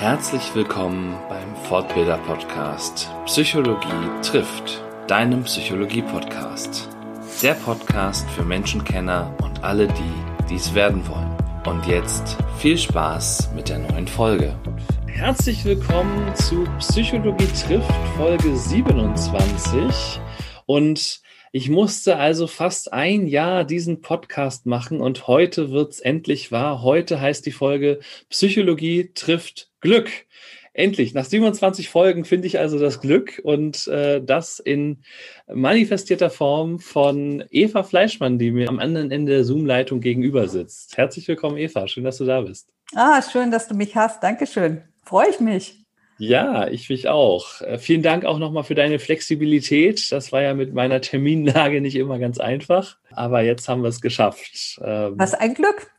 Herzlich willkommen beim Fortbilder Podcast Psychologie trifft, deinem Psychologie Podcast. Der Podcast für Menschenkenner und alle, die dies werden wollen. Und jetzt viel Spaß mit der neuen Folge. Herzlich willkommen zu Psychologie trifft Folge 27 und ich musste also fast ein Jahr diesen Podcast machen und heute wird's endlich wahr. Heute heißt die Folge Psychologie trifft Glück. Endlich, nach 27 Folgen finde ich also das Glück und äh, das in manifestierter Form von Eva Fleischmann, die mir am anderen Ende der Zoom-Leitung gegenüber sitzt. Herzlich willkommen, Eva. Schön, dass du da bist. Ah, schön, dass du mich hast. Dankeschön. Freue ich mich. Ja, ich mich auch. Äh, vielen Dank auch nochmal für deine Flexibilität. Das war ja mit meiner Terminlage nicht immer ganz einfach, aber jetzt haben wir es geschafft. Ähm, Was ein Glück.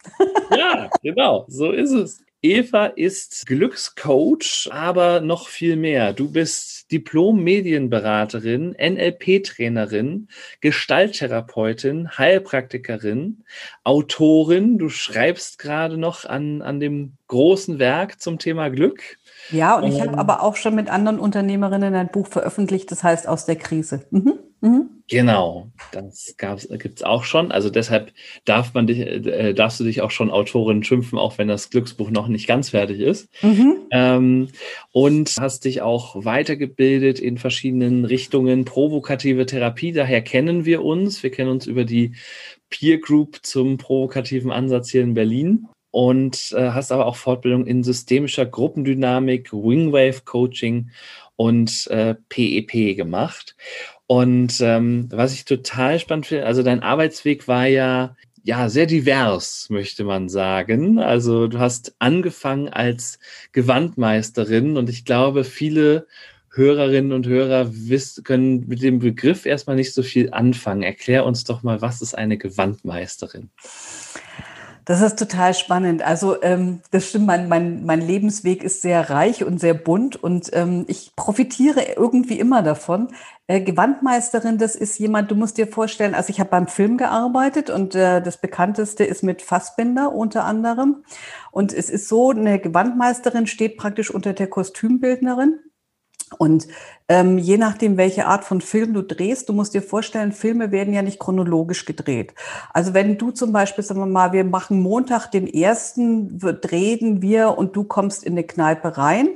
ja, genau, so ist es. Eva ist Glückscoach, aber noch viel mehr. Du bist Diplom-Medienberaterin, NLP-Trainerin, Gestalttherapeutin, Heilpraktikerin, Autorin. Du schreibst gerade noch an, an dem großen Werk zum Thema Glück. Ja, und ich ähm, habe aber auch schon mit anderen Unternehmerinnen ein Buch veröffentlicht, das heißt aus der Krise. Mhm. Mhm. Genau, das gibt es auch schon. Also deshalb darf man dich, äh, darfst du dich auch schon Autorin schimpfen, auch wenn das Glücksbuch noch nicht ganz fertig ist. Mhm. Ähm, und hast dich auch weitergebildet in verschiedenen Richtungen, provokative Therapie. Daher kennen wir uns. Wir kennen uns über die Peer Group zum provokativen Ansatz hier in Berlin und äh, hast aber auch Fortbildung in systemischer Gruppendynamik, Wingwave Coaching und äh, PEP e gemacht. Und ähm, was ich total spannend finde, also dein Arbeitsweg war ja ja sehr divers, möchte man sagen. Also du hast angefangen als Gewandmeisterin und ich glaube, viele Hörerinnen und Hörer können mit dem Begriff erstmal nicht so viel anfangen. Erklär uns doch mal, was ist eine Gewandmeisterin? Das ist total spannend. Also ähm, das stimmt, mein, mein, mein Lebensweg ist sehr reich und sehr bunt und ähm, ich profitiere irgendwie immer davon. Äh, Gewandmeisterin, das ist jemand, du musst dir vorstellen, also ich habe beim Film gearbeitet und äh, das bekannteste ist mit Fassbinder unter anderem. Und es ist so, eine Gewandmeisterin steht praktisch unter der Kostümbildnerin. Und ähm, je nachdem, welche Art von Film du drehst, du musst dir vorstellen, Filme werden ja nicht chronologisch gedreht. Also wenn du zum Beispiel, sagen wir mal, wir machen Montag den ersten, drehen wir und du kommst in eine Kneipe rein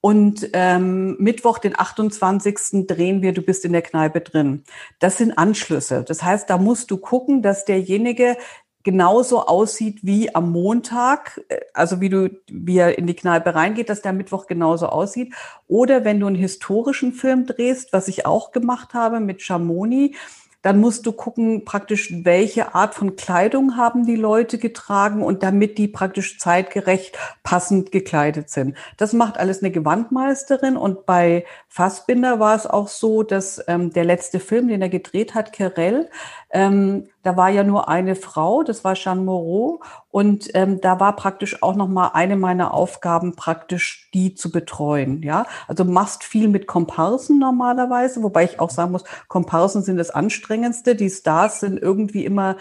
und ähm, Mittwoch, den 28. drehen wir, du bist in der Kneipe drin. Das sind Anschlüsse. Das heißt, da musst du gucken, dass derjenige genauso aussieht wie am Montag, äh, also wie du, wie er in die Kneipe reingeht, dass der Mittwoch genauso aussieht. Oder wenn du einen historischen Film drehst, was ich auch gemacht habe mit Chamoni, dann musst du gucken, praktisch, welche Art von Kleidung haben die Leute getragen und damit die praktisch zeitgerecht passend gekleidet sind. Das macht alles eine Gewandmeisterin und bei Fassbinder war es auch so, dass ähm, der letzte Film, den er gedreht hat, Kerell, ähm, da war ja nur eine Frau, das war Jeanne Moreau. Und ähm, da war praktisch auch nochmal eine meiner Aufgaben, praktisch die zu betreuen. Ja, also machst viel mit Komparsen normalerweise, wobei ich auch sagen muss, Komparsen sind das anstrengendste. Die Stars sind irgendwie immer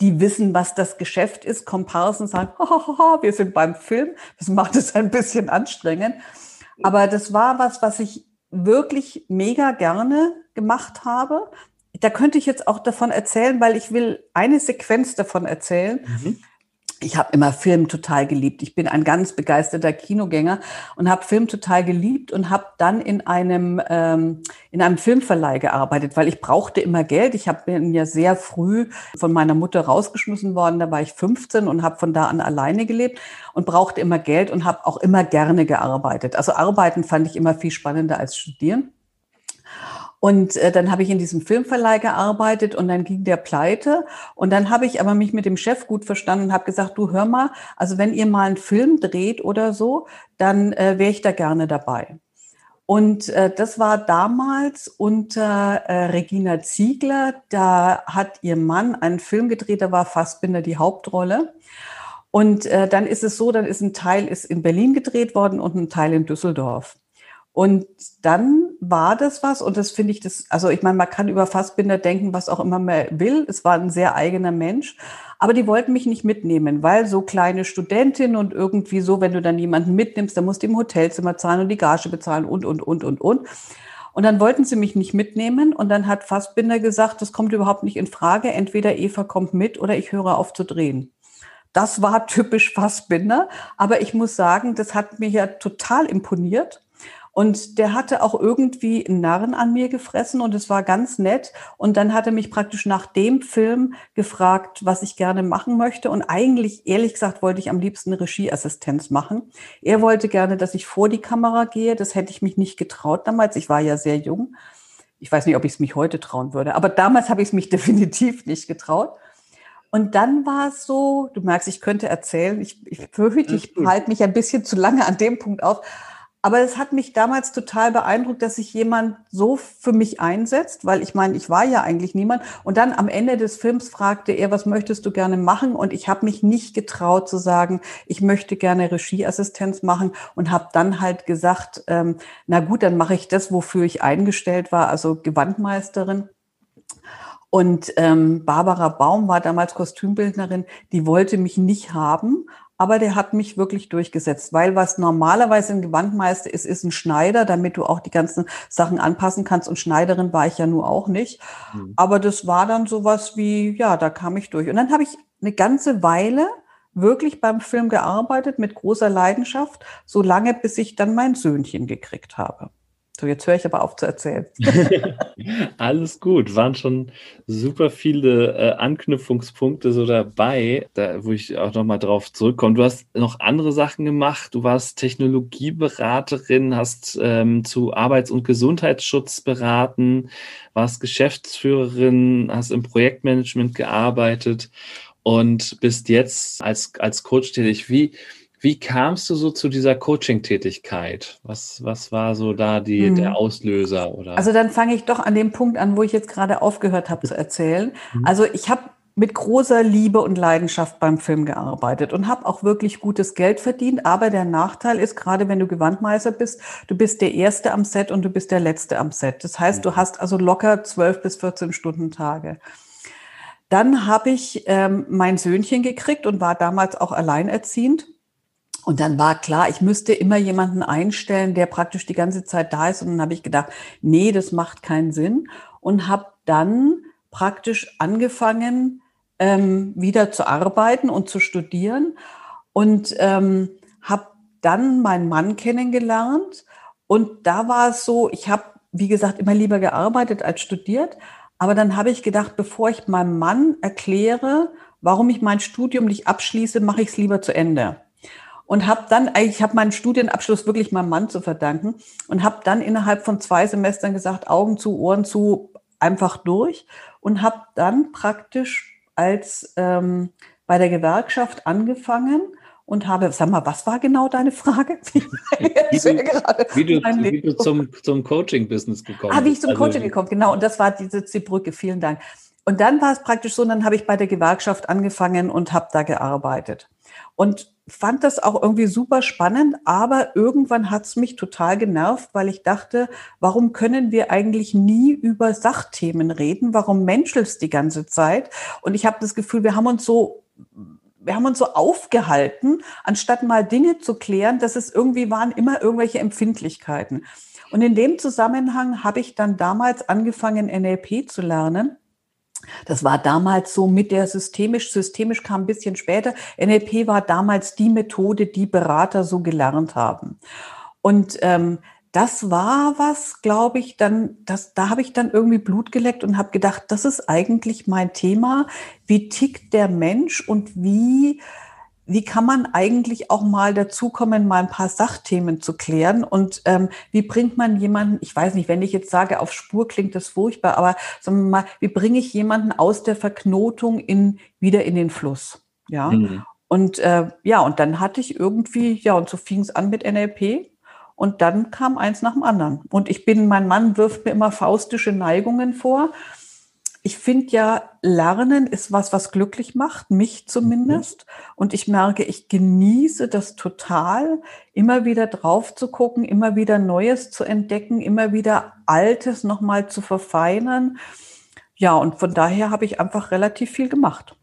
die wissen, was das Geschäft ist. Komparsen sagen, wir sind beim Film. Das macht es ein bisschen anstrengend. Aber das war was, was ich wirklich mega gerne gemacht habe, da könnte ich jetzt auch davon erzählen, weil ich will eine Sequenz davon erzählen. Mhm. Ich habe immer Film total geliebt. Ich bin ein ganz begeisterter Kinogänger und habe Film total geliebt und habe dann in einem ähm, in einem Filmverleih gearbeitet, weil ich brauchte immer Geld. Ich hab, bin ja sehr früh von meiner Mutter rausgeschmissen worden. Da war ich 15 und habe von da an alleine gelebt und brauchte immer Geld und habe auch immer gerne gearbeitet. Also arbeiten fand ich immer viel spannender als studieren. Und äh, dann habe ich in diesem Filmverleih gearbeitet und dann ging der pleite. Und dann habe ich aber mich mit dem Chef gut verstanden und habe gesagt, du hör mal, also wenn ihr mal einen Film dreht oder so, dann äh, wäre ich da gerne dabei. Und äh, das war damals unter äh, Regina Ziegler. Da hat ihr Mann einen Film gedreht, da war Fassbinder die Hauptrolle. Und äh, dann ist es so, dann ist ein Teil ist in Berlin gedreht worden und ein Teil in Düsseldorf. Und dann war das was, und das finde ich das, also ich meine, man kann über Fassbinder denken, was auch immer man will. Es war ein sehr eigener Mensch. Aber die wollten mich nicht mitnehmen, weil so kleine Studentin und irgendwie so, wenn du dann jemanden mitnimmst, dann musst du im Hotelzimmer zahlen und die Gage bezahlen und, und, und, und, und. Und dann wollten sie mich nicht mitnehmen und dann hat Fassbinder gesagt, das kommt überhaupt nicht in Frage. Entweder Eva kommt mit oder ich höre auf zu drehen. Das war typisch Fassbinder, aber ich muss sagen, das hat mir ja total imponiert. Und der hatte auch irgendwie einen Narren an mir gefressen und es war ganz nett. Und dann hat er mich praktisch nach dem Film gefragt, was ich gerne machen möchte. Und eigentlich, ehrlich gesagt, wollte ich am liebsten eine Regieassistenz machen. Er wollte gerne, dass ich vor die Kamera gehe. Das hätte ich mich nicht getraut damals. Ich war ja sehr jung. Ich weiß nicht, ob ich es mich heute trauen würde, aber damals habe ich es mich definitiv nicht getraut. Und dann war es so, du merkst, ich könnte erzählen, ich, ich fürchte, ich halte mich ein bisschen zu lange an dem Punkt auf. Aber es hat mich damals total beeindruckt, dass sich jemand so für mich einsetzt, weil ich meine, ich war ja eigentlich niemand. Und dann am Ende des Films fragte er, was möchtest du gerne machen? Und ich habe mich nicht getraut zu sagen, ich möchte gerne Regieassistenz machen und habe dann halt gesagt, ähm, na gut, dann mache ich das, wofür ich eingestellt war, also Gewandmeisterin. Und ähm, Barbara Baum war damals Kostümbildnerin, die wollte mich nicht haben, aber der hat mich wirklich durchgesetzt, weil was normalerweise ein Gewandmeister ist, ist ein Schneider, damit du auch die ganzen Sachen anpassen kannst. Und Schneiderin war ich ja nur auch nicht. Mhm. Aber das war dann sowas wie, ja, da kam ich durch. Und dann habe ich eine ganze Weile wirklich beim Film gearbeitet mit großer Leidenschaft, so lange, bis ich dann mein Söhnchen gekriegt habe. So, jetzt höre ich aber auf zu erzählen. Alles gut, waren schon super viele äh, Anknüpfungspunkte so dabei, da, wo ich auch nochmal drauf zurückkomme. Du hast noch andere Sachen gemacht. Du warst Technologieberaterin, hast ähm, zu Arbeits- und Gesundheitsschutz beraten, warst Geschäftsführerin, hast im Projektmanagement gearbeitet und bist jetzt als, als Coach tätig. Wie, wie kamst du so zu dieser Coaching-Tätigkeit? Was, was war so da die, hm. der Auslöser? Oder? Also dann fange ich doch an dem Punkt an, wo ich jetzt gerade aufgehört habe zu erzählen. Mhm. Also ich habe mit großer Liebe und Leidenschaft beim Film gearbeitet und habe auch wirklich gutes Geld verdient. Aber der Nachteil ist, gerade wenn du Gewandmeister bist, du bist der Erste am Set und du bist der Letzte am Set. Das heißt, du mhm. hast also locker zwölf bis 14 Stunden Tage. Dann habe ich ähm, mein Söhnchen gekriegt und war damals auch alleinerziehend. Und dann war klar, ich müsste immer jemanden einstellen, der praktisch die ganze Zeit da ist. Und dann habe ich gedacht, nee, das macht keinen Sinn. Und habe dann praktisch angefangen, ähm, wieder zu arbeiten und zu studieren. Und ähm, habe dann meinen Mann kennengelernt. Und da war es so, ich habe, wie gesagt, immer lieber gearbeitet als studiert. Aber dann habe ich gedacht, bevor ich meinem Mann erkläre, warum ich mein Studium nicht abschließe, mache ich es lieber zu Ende und habe dann, ich habe meinen Studienabschluss wirklich meinem Mann zu verdanken und habe dann innerhalb von zwei Semestern gesagt, Augen zu, Ohren zu, einfach durch und habe dann praktisch als ähm, bei der Gewerkschaft angefangen und habe, sag mal, was war genau deine Frage? wie, du, wie, du, wie du, zum, zum Coaching-Business gekommen bist. Ah, wie ich zum also, Coaching gekommen, genau. Und das war diese die Brücke. Vielen Dank. Und dann war es praktisch so, dann habe ich bei der Gewerkschaft angefangen und habe da gearbeitet. Und fand das auch irgendwie super spannend, aber irgendwann hat es mich total genervt, weil ich dachte, warum können wir eigentlich nie über Sachthemen reden? Warum menschelst die ganze Zeit? Und ich habe das Gefühl, wir haben uns so wir haben uns so aufgehalten, anstatt mal Dinge zu klären, dass es irgendwie waren immer irgendwelche Empfindlichkeiten. Und in dem Zusammenhang habe ich dann damals angefangen, NLP zu lernen das war damals so mit der systemisch, systemisch kam ein bisschen später. NLP war damals die Methode, die Berater so gelernt haben. Und ähm, das war was, glaube ich, dann, das, da habe ich dann irgendwie Blut geleckt und habe gedacht, das ist eigentlich mein Thema. Wie tickt der Mensch und wie wie kann man eigentlich auch mal dazukommen, mal ein paar Sachthemen zu klären? Und ähm, wie bringt man jemanden, ich weiß nicht, wenn ich jetzt sage, auf Spur klingt das furchtbar, aber sagen wir mal, wie bringe ich jemanden aus der Verknotung in, wieder in den Fluss? Ja. Mhm. Und äh, ja, und dann hatte ich irgendwie, ja, und so fing es an mit NLP. Und dann kam eins nach dem anderen. Und ich bin, mein Mann wirft mir immer faustische Neigungen vor ich finde ja, Lernen ist was, was glücklich macht, mich zumindest. Mhm. Und ich merke, ich genieße das total, immer wieder drauf zu gucken, immer wieder Neues zu entdecken, immer wieder Altes nochmal zu verfeinern. Ja, und von daher habe ich einfach relativ viel gemacht.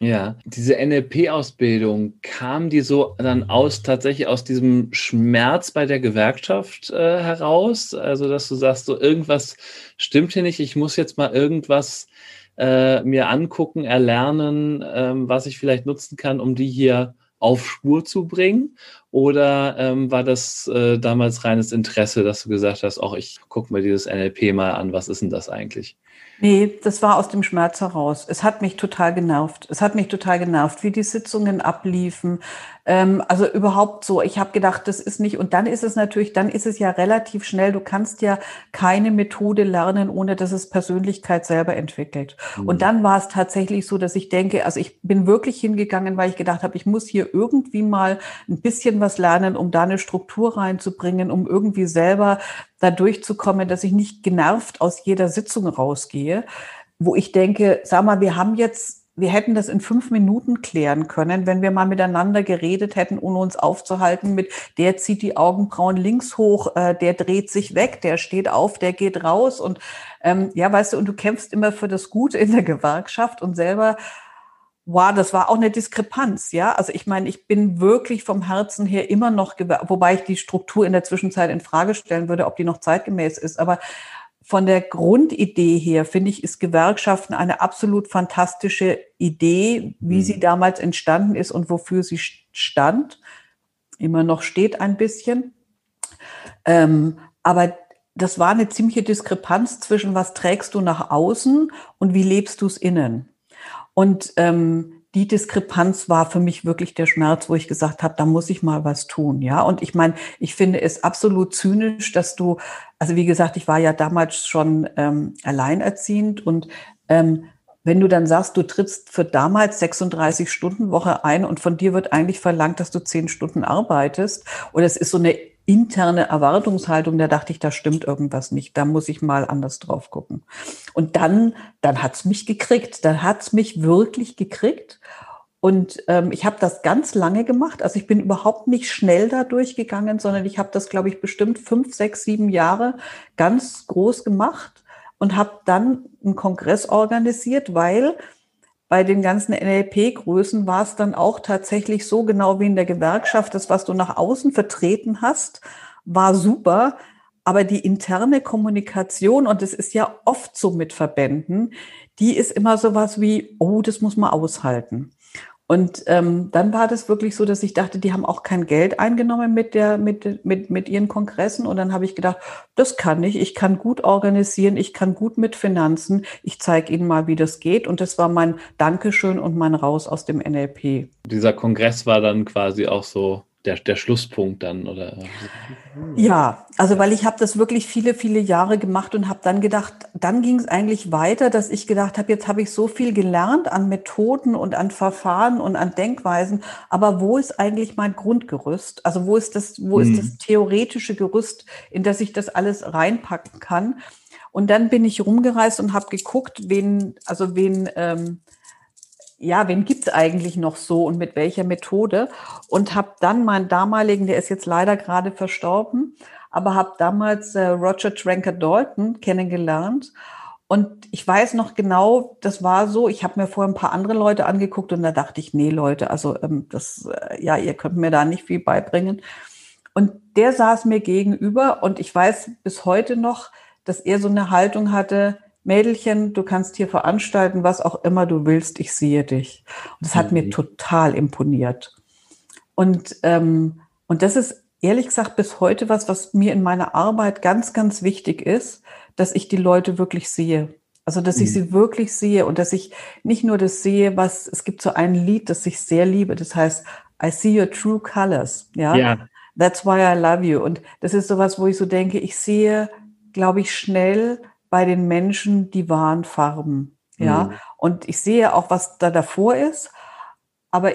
Ja, diese NLP-Ausbildung, kam die so dann aus tatsächlich aus diesem Schmerz bei der Gewerkschaft äh, heraus? Also, dass du sagst, so irgendwas stimmt hier nicht, ich muss jetzt mal irgendwas äh, mir angucken, erlernen, ähm, was ich vielleicht nutzen kann, um die hier auf Spur zu bringen? Oder ähm, war das äh, damals reines Interesse, dass du gesagt hast, auch ich gucke mir dieses NLP mal an, was ist denn das eigentlich? Nee, das war aus dem Schmerz heraus. Es hat mich total genervt. Es hat mich total genervt, wie die Sitzungen abliefen. Ähm, also überhaupt so. Ich habe gedacht, das ist nicht. Und dann ist es natürlich, dann ist es ja relativ schnell. Du kannst ja keine Methode lernen, ohne dass es Persönlichkeit selber entwickelt. Mhm. Und dann war es tatsächlich so, dass ich denke, also ich bin wirklich hingegangen, weil ich gedacht habe, ich muss hier irgendwie mal ein bisschen was lernen, um da eine Struktur reinzubringen, um irgendwie selber da durchzukommen, dass ich nicht genervt aus jeder Sitzung rausgehe, wo ich denke, sag mal, wir haben jetzt wir hätten das in fünf Minuten klären können, wenn wir mal miteinander geredet hätten, ohne uns aufzuhalten mit, der zieht die Augenbrauen links hoch, äh, der dreht sich weg, der steht auf, der geht raus. Und ähm, ja, weißt du, und du kämpfst immer für das Gute in der Gewerkschaft und selber Wow, das war auch eine Diskrepanz, ja. Also ich meine, ich bin wirklich vom Herzen her immer noch, wobei ich die Struktur in der Zwischenzeit in Frage stellen würde, ob die noch zeitgemäß ist. Aber von der Grundidee her finde ich, ist Gewerkschaften eine absolut fantastische Idee, wie mhm. sie damals entstanden ist und wofür sie stand. Immer noch steht ein bisschen. Ähm, aber das war eine ziemliche Diskrepanz zwischen was trägst du nach außen und wie lebst du es innen. Und ähm, die Diskrepanz war für mich wirklich der Schmerz, wo ich gesagt habe, da muss ich mal was tun, ja. Und ich meine, ich finde es absolut zynisch, dass du, also wie gesagt, ich war ja damals schon ähm, alleinerziehend und ähm, wenn du dann sagst, du trittst für damals 36 Stunden Woche ein und von dir wird eigentlich verlangt, dass du zehn Stunden arbeitest, oder es ist so eine interne Erwartungshaltung, da dachte ich, da stimmt irgendwas nicht, da muss ich mal anders drauf gucken. Und dann, dann hat's mich gekriegt, dann hat's mich wirklich gekriegt. Und ähm, ich habe das ganz lange gemacht. Also ich bin überhaupt nicht schnell da durchgegangen, sondern ich habe das, glaube ich, bestimmt fünf, sechs, sieben Jahre ganz groß gemacht und habe dann einen Kongress organisiert, weil bei den ganzen NLP-Größen war es dann auch tatsächlich so, genau wie in der Gewerkschaft, das, was du nach außen vertreten hast, war super. Aber die interne Kommunikation, und das ist ja oft so mit Verbänden, die ist immer so was wie, oh, das muss man aushalten. Und ähm, dann war das wirklich so, dass ich dachte, die haben auch kein Geld eingenommen mit, der, mit, mit, mit ihren Kongressen. Und dann habe ich gedacht, das kann ich. Ich kann gut organisieren, ich kann gut mit Finanzen. Ich zeige Ihnen mal, wie das geht. Und das war mein Dankeschön und mein Raus aus dem NLP. Dieser Kongress war dann quasi auch so der, der Schlusspunkt dann, oder? Ja, also weil ich habe das wirklich viele, viele Jahre gemacht und habe dann gedacht, dann ging es eigentlich weiter, dass ich gedacht habe, jetzt habe ich so viel gelernt an Methoden und an Verfahren und an Denkweisen, aber wo ist eigentlich mein Grundgerüst? Also wo ist das, wo mhm. ist das theoretische Gerüst, in das ich das alles reinpacken kann? Und dann bin ich rumgereist und habe geguckt, wen, also wen ähm, ja, wen gibt's eigentlich noch so und mit welcher Methode? Und habe dann meinen damaligen, der ist jetzt leider gerade verstorben, aber habe damals äh, Roger Tranker Dalton kennengelernt. Und ich weiß noch genau, das war so, ich habe mir vorher ein paar andere Leute angeguckt und da dachte ich, nee, Leute, also ähm, das, äh, ja, ihr könnt mir da nicht viel beibringen. Und der saß mir gegenüber und ich weiß bis heute noch, dass er so eine Haltung hatte, Mädelchen, du kannst hier veranstalten, was auch immer du willst, ich sehe dich. Und das hat mhm. mir total imponiert. Und, ähm, und das ist ehrlich gesagt bis heute was, was mir in meiner Arbeit ganz, ganz wichtig ist, dass ich die Leute wirklich sehe. Also, dass ich mhm. sie wirklich sehe und dass ich nicht nur das sehe, was, es gibt so ein Lied, das ich sehr liebe, das heißt, I see your true colors. Ja. ja. That's why I love you. Und das ist sowas, wo ich so denke, ich sehe, glaube ich, schnell, bei den Menschen die wahren Farben. Ja, mhm. und ich sehe auch, was da davor ist. Aber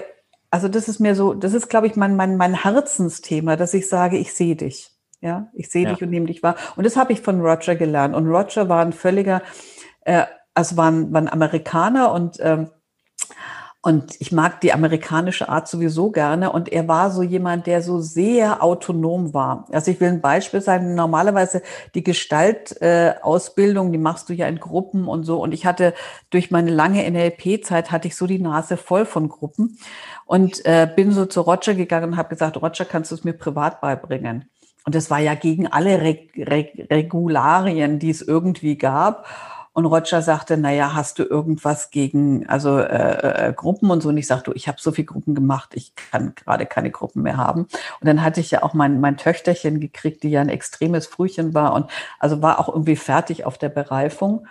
also das ist mir so, das ist, glaube ich, mein, mein, mein Herzensthema, dass ich sage, ich sehe dich. Ja, ich sehe ja. dich und nehme dich wahr. Und das habe ich von Roger gelernt. Und Roger war ein völliger, äh, also war ein, war ein Amerikaner und ähm, Und ich mag die amerikanische Art sowieso gerne. Und er war so jemand, der so sehr autonom war. Also ich will ein Beispiel sagen. Normalerweise die Gestaltausbildung, äh, die machst du ja in Gruppen und so. Und ich hatte durch meine lange NLP-Zeit hatte ich so die Nase voll von Gruppen und äh, bin so zu Roger gegangen und habe gesagt, Roger, kannst du es mir privat beibringen? Und das war ja gegen alle Reg Reg Regularien, die es irgendwie gab. Und Roger sagte, naja, hast du irgendwas gegen also äh, äh, Gruppen und so? Und ich sagte, ich habe so viele Gruppen gemacht, ich kann gerade keine Gruppen mehr haben. Und dann hatte ich ja auch mein, mein Töchterchen gekriegt, die ja ein extremes Frühchen war und also war auch irgendwie fertig auf der Bereifung.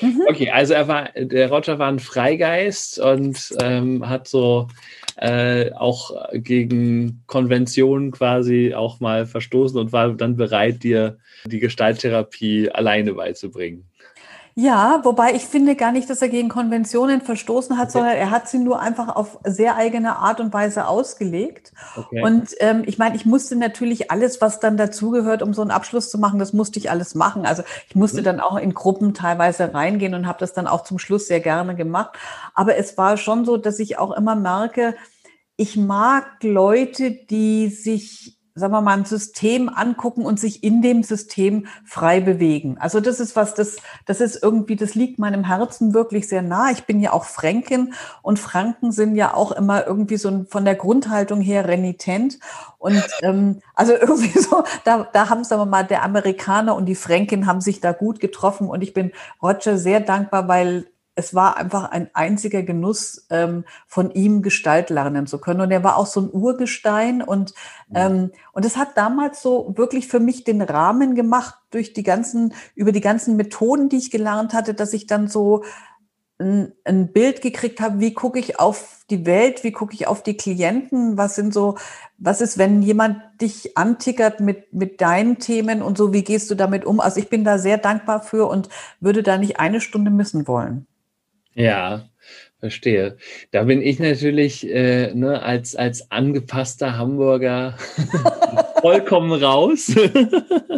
Mhm. Okay, also er war, der Roger war ein Freigeist und ähm, hat so äh, auch gegen Konventionen quasi auch mal verstoßen und war dann bereit, dir die Gestalttherapie alleine beizubringen. Ja, wobei ich finde gar nicht, dass er gegen Konventionen verstoßen hat, okay. sondern er hat sie nur einfach auf sehr eigene Art und Weise ausgelegt. Okay. Und ähm, ich meine, ich musste natürlich alles, was dann dazugehört, um so einen Abschluss zu machen, das musste ich alles machen. Also ich musste mhm. dann auch in Gruppen teilweise reingehen und habe das dann auch zum Schluss sehr gerne gemacht. Aber es war schon so, dass ich auch immer merke, ich mag Leute, die sich sagen wir mal, ein System angucken und sich in dem System frei bewegen. Also das ist was, das, das ist irgendwie, das liegt meinem Herzen wirklich sehr nah. Ich bin ja auch Fränkin und Franken sind ja auch immer irgendwie so ein, von der Grundhaltung her renitent. Und ähm, also irgendwie so, da, da haben, sagen wir mal, der Amerikaner und die Fränkin haben sich da gut getroffen und ich bin Roger sehr dankbar, weil es war einfach ein einziger Genuss, ähm, von ihm Gestalt lernen zu können. Und er war auch so ein Urgestein und, ähm, und es hat damals so wirklich für mich den Rahmen gemacht durch die ganzen, über die ganzen Methoden, die ich gelernt hatte, dass ich dann so ein, ein Bild gekriegt habe, wie gucke ich auf die Welt, wie gucke ich auf die Klienten, was sind so, was ist, wenn jemand dich antickert mit, mit deinen Themen und so, wie gehst du damit um? Also ich bin da sehr dankbar für und würde da nicht eine Stunde missen wollen. Ja, verstehe. Da bin ich natürlich äh, ne, als, als angepasster Hamburger vollkommen raus,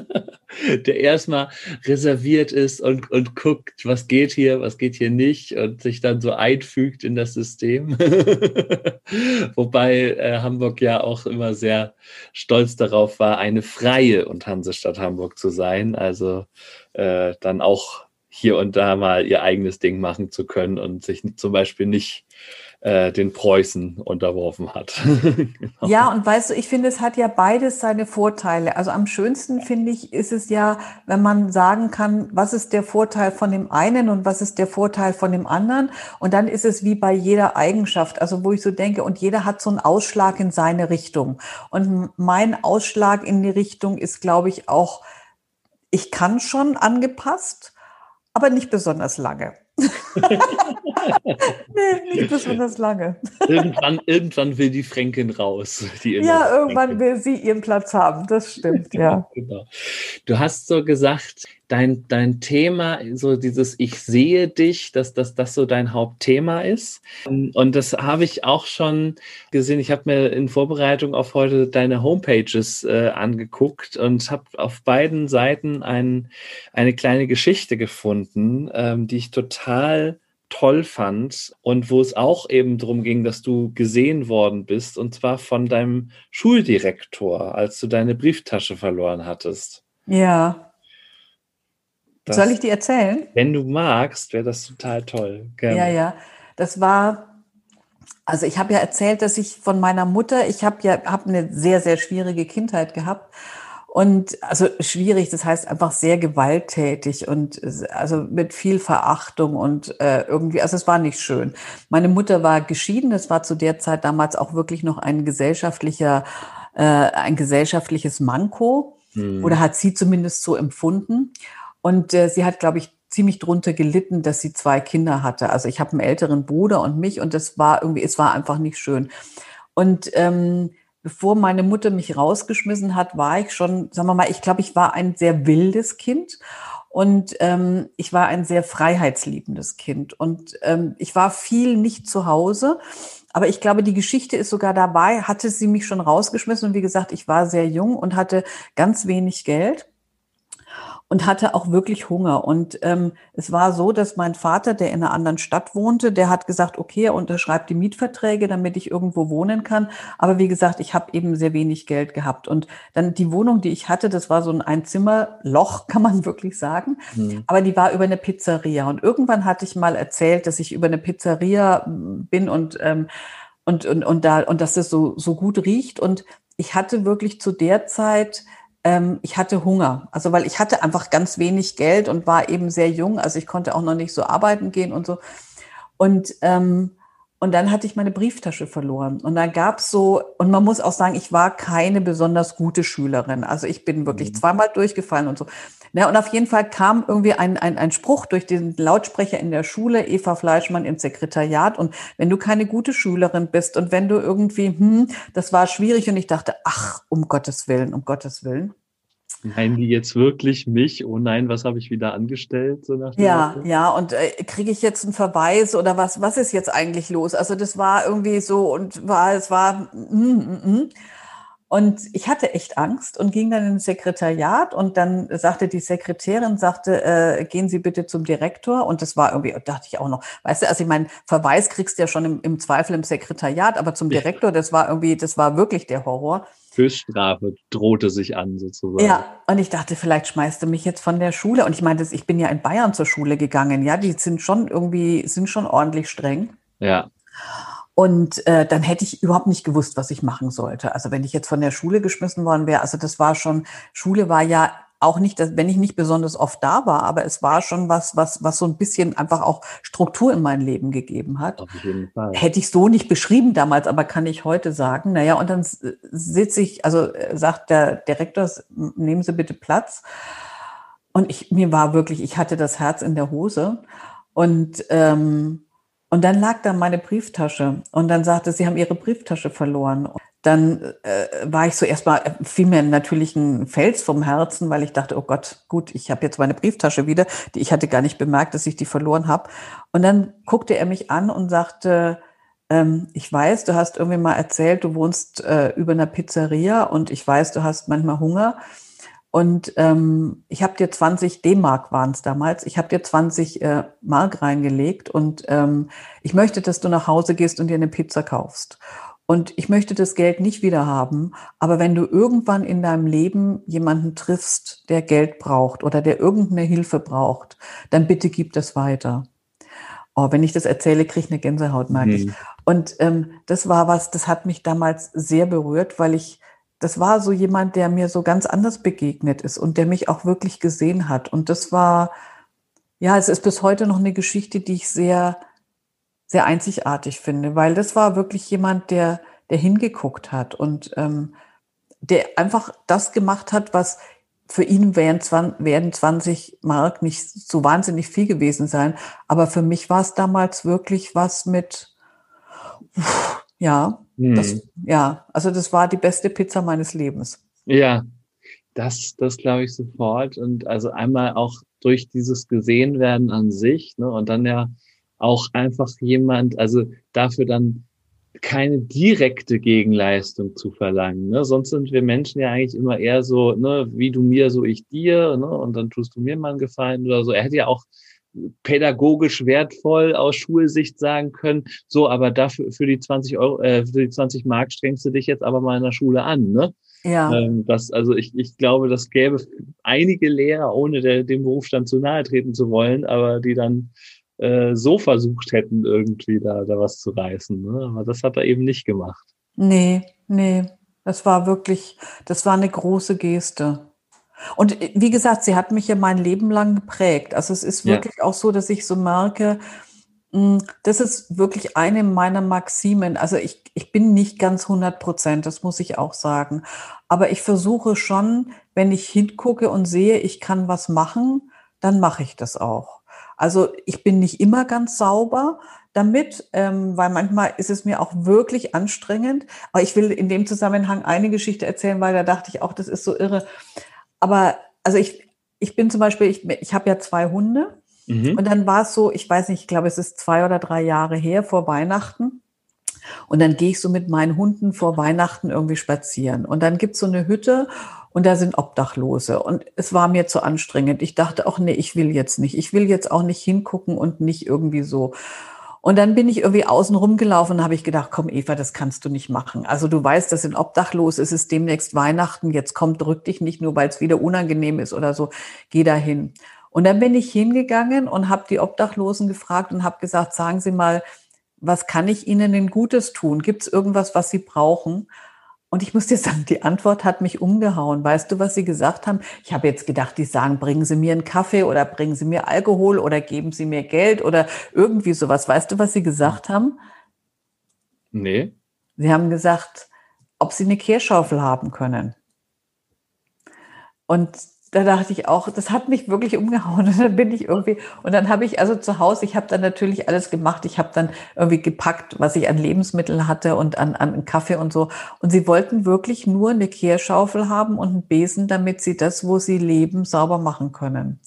der erstmal reserviert ist und, und guckt, was geht hier, was geht hier nicht und sich dann so einfügt in das System. Wobei äh, Hamburg ja auch immer sehr stolz darauf war, eine freie und Hansestadt Hamburg zu sein. Also äh, dann auch hier und da mal ihr eigenes Ding machen zu können und sich zum Beispiel nicht äh, den Preußen unterworfen hat. genau. Ja, und weißt du, ich finde, es hat ja beides seine Vorteile. Also am schönsten finde ich, ist es ja, wenn man sagen kann, was ist der Vorteil von dem einen und was ist der Vorteil von dem anderen. Und dann ist es wie bei jeder Eigenschaft, also wo ich so denke, und jeder hat so einen Ausschlag in seine Richtung. Und mein Ausschlag in die Richtung ist, glaube ich, auch, ich kann schon angepasst aber nicht besonders lange. nee, nicht besonders lange. irgendwann, irgendwann will die Fränkin raus. Die ja, irgendwann Fränkin. will sie ihren Platz haben. Das stimmt, ja. genau. Du hast so gesagt, dein, dein Thema, so dieses Ich sehe dich, dass das, das so dein Hauptthema ist. Und das habe ich auch schon gesehen. Ich habe mir in Vorbereitung auf heute deine Homepages äh, angeguckt und habe auf beiden Seiten ein, eine kleine Geschichte gefunden, ähm, die ich total toll fand und wo es auch eben darum ging, dass du gesehen worden bist und zwar von deinem Schuldirektor, als du deine Brieftasche verloren hattest. Ja. Das, Soll ich die erzählen? Wenn du magst, wäre das total toll. Gerne. Ja, ja. Das war, also ich habe ja erzählt, dass ich von meiner Mutter, ich habe ja hab eine sehr, sehr schwierige Kindheit gehabt. Und also schwierig, das heißt einfach sehr gewalttätig und also mit viel Verachtung und äh, irgendwie, also es war nicht schön. Meine Mutter war geschieden, das war zu der Zeit damals auch wirklich noch ein gesellschaftlicher, äh, ein gesellschaftliches Manko. Hm. Oder hat sie zumindest so empfunden. Und äh, sie hat, glaube ich, ziemlich drunter gelitten, dass sie zwei Kinder hatte. Also ich habe einen älteren Bruder und mich und das war irgendwie, es war einfach nicht schön. Und ähm, bevor meine Mutter mich rausgeschmissen hat, war ich schon, sagen wir mal, ich glaube, ich war ein sehr wildes Kind und ähm, ich war ein sehr freiheitsliebendes Kind und ähm, ich war viel nicht zu Hause. Aber ich glaube, die Geschichte ist sogar dabei, hatte sie mich schon rausgeschmissen und wie gesagt, ich war sehr jung und hatte ganz wenig Geld. Und hatte auch wirklich Hunger. Und ähm, es war so, dass mein Vater, der in einer anderen Stadt wohnte, der hat gesagt, okay, er unterschreibt die Mietverträge, damit ich irgendwo wohnen kann. Aber wie gesagt, ich habe eben sehr wenig Geld gehabt. Und dann die Wohnung, die ich hatte, das war so ein Einzimmerloch, kann man wirklich sagen. Mhm. Aber die war über eine Pizzeria. Und irgendwann hatte ich mal erzählt, dass ich über eine Pizzeria hm, bin und ähm, und, und, und da, und dass es so, so gut riecht. Und ich hatte wirklich zu der Zeit ähm, ich hatte Hunger. Also weil ich hatte einfach ganz wenig Geld und war eben sehr jung. Also ich konnte auch noch nicht so arbeiten gehen und so. Und ähm, und dann hatte ich meine Brieftasche verloren. Und dann gab es so, und man muss auch sagen, ich war keine besonders gute Schülerin. Also ich bin wirklich mhm. zweimal durchgefallen und so. Ja, und auf jeden Fall kam irgendwie ein, ein, ein Spruch durch den Lautsprecher in der Schule, Eva Fleischmann ins Sekretariat. Und wenn du keine gute Schülerin bist und wenn du irgendwie, hm, das war schwierig. Und ich dachte, ach, um Gottes Willen, um Gottes Willen. Meinen die jetzt wirklich mich? Oh nein, was habe ich wieder angestellt? So nach ja, Motto? ja, und äh, kriege ich jetzt einen Verweis oder was, was ist jetzt eigentlich los? Also das war irgendwie so und war, es war, mm, mm, mm. Und ich hatte echt Angst und ging dann ins Sekretariat und dann sagte die Sekretärin, sagte, äh, gehen Sie bitte zum Direktor. Und das war irgendwie, dachte ich auch noch, weißt du, also ich meine, Verweis kriegst du ja schon im, im Zweifel im Sekretariat, aber zum Direktor, das war irgendwie, das war wirklich der Horror. Höchststrafe drohte sich an, sozusagen. Ja, und ich dachte, vielleicht schmeißt du mich jetzt von der Schule. Und ich meine, ich bin ja in Bayern zur Schule gegangen. Ja, die sind schon irgendwie, sind schon ordentlich streng. Ja. Und äh, dann hätte ich überhaupt nicht gewusst, was ich machen sollte. Also wenn ich jetzt von der Schule geschmissen worden wäre, also das war schon, Schule war ja auch nicht, dass, wenn ich nicht besonders oft da war, aber es war schon was, was, was so ein bisschen einfach auch Struktur in mein Leben gegeben hat. Auf jeden Fall. Hätte ich so nicht beschrieben damals, aber kann ich heute sagen. Naja, und dann sitze ich, also äh, sagt der Direktor, nehmen Sie bitte Platz. Und ich, mir war wirklich, ich hatte das Herz in der Hose. Und ähm, und dann lag da meine Brieftasche und dann sagte, sie haben ihre Brieftasche verloren dann äh, war ich so erstmal, äh, fiel mir natürlich ein Fels vom Herzen, weil ich dachte, oh Gott, gut, ich habe jetzt meine Brieftasche wieder, die ich hatte gar nicht bemerkt, dass ich die verloren habe. Und dann guckte er mich an und sagte, ähm, ich weiß, du hast irgendwie mal erzählt, du wohnst äh, über einer Pizzeria und ich weiß, du hast manchmal Hunger. Und ähm, ich habe dir 20 D-Mark waren es damals. Ich habe dir 20 äh, Mark reingelegt und ähm, ich möchte, dass du nach Hause gehst und dir eine Pizza kaufst. Und ich möchte das Geld nicht wieder haben. Aber wenn du irgendwann in deinem Leben jemanden triffst, der Geld braucht oder der irgendeine Hilfe braucht, dann bitte gib das weiter. Oh, wenn ich das erzähle, kriege ich eine Gänsehaut, merke mhm. ich. Und ähm, das war was, das hat mich damals sehr berührt, weil ich, das war so jemand, der mir so ganz anders begegnet ist und der mich auch wirklich gesehen hat. Und das war, ja, es ist bis heute noch eine Geschichte, die ich sehr sehr einzigartig finde, weil das war wirklich jemand, der, der hingeguckt hat und ähm, der einfach das gemacht hat, was für ihn wären 20, werden 20 Mark nicht so wahnsinnig viel gewesen sein. Aber für mich war es damals wirklich was mit, ja, hm. das, ja, also das war die beste Pizza meines Lebens. Ja, das, das glaube ich sofort. Und also einmal auch durch dieses Gesehenwerden an sich, ne, und dann ja auch einfach jemand, also dafür dann keine direkte Gegenleistung zu verlangen. Ne? Sonst sind wir Menschen ja eigentlich immer eher so, ne, wie du mir, so ich dir, ne? und dann tust du mir mal einen Gefallen oder so. Er hätte ja auch pädagogisch wertvoll aus Schulsicht sagen können, so, aber dafür für die 20 Euro, äh, für die 20 Mark strengst du dich jetzt aber mal in der Schule an, ne? Ja. Ähm, das, also ich, ich glaube, das gäbe einige Lehrer, ohne der, dem Berufsstand zu nahe treten zu wollen, aber die dann äh, so versucht hätten, irgendwie da, da was zu reißen. Ne? Aber das hat er eben nicht gemacht. Nee, nee. Das war wirklich, das war eine große Geste. Und äh, wie gesagt, sie hat mich ja mein Leben lang geprägt. Also es ist wirklich ja. auch so, dass ich so merke, hm, das ist wirklich eine meiner Maximen. Also ich, ich bin nicht ganz 100 Prozent, das muss ich auch sagen. Aber ich versuche schon, wenn ich hingucke und sehe, ich kann was machen, dann mache ich das auch. Also ich bin nicht immer ganz sauber damit, ähm, weil manchmal ist es mir auch wirklich anstrengend. Aber ich will in dem Zusammenhang eine Geschichte erzählen, weil da dachte ich auch, das ist so irre. Aber also ich, ich bin zum Beispiel, ich, ich habe ja zwei Hunde. Mhm. Und dann war es so, ich weiß nicht, ich glaube, es ist zwei oder drei Jahre her vor Weihnachten. Und dann gehe ich so mit meinen Hunden vor Weihnachten irgendwie spazieren. Und dann gibt es so eine Hütte und da sind Obdachlose. Und es war mir zu anstrengend. Ich dachte auch, nee, ich will jetzt nicht. Ich will jetzt auch nicht hingucken und nicht irgendwie so. Und dann bin ich irgendwie außen rumgelaufen und habe ich gedacht, komm Eva, das kannst du nicht machen. Also du weißt, das sind obdachlos, es ist demnächst Weihnachten, jetzt kommt, drück dich nicht nur, weil es wieder unangenehm ist oder so, geh da hin. Und dann bin ich hingegangen und habe die Obdachlosen gefragt und habe gesagt, sagen Sie mal, was kann ich Ihnen denn Gutes tun? Gibt es irgendwas, was Sie brauchen? Und ich muss dir sagen, die Antwort hat mich umgehauen. Weißt du, was sie gesagt haben? Ich habe jetzt gedacht, die sagen, bringen Sie mir einen Kaffee oder bringen Sie mir Alkohol oder geben Sie mir Geld oder irgendwie sowas. Weißt du, was sie gesagt haben? Nee. Sie haben gesagt, ob Sie eine Kehrschaufel haben können. Und da dachte ich auch, das hat mich wirklich umgehauen. Und dann bin ich irgendwie, und dann habe ich also zu Hause, ich habe dann natürlich alles gemacht. Ich habe dann irgendwie gepackt, was ich an Lebensmitteln hatte und an, an Kaffee und so. Und sie wollten wirklich nur eine Kehrschaufel haben und einen Besen, damit sie das, wo sie leben, sauber machen können.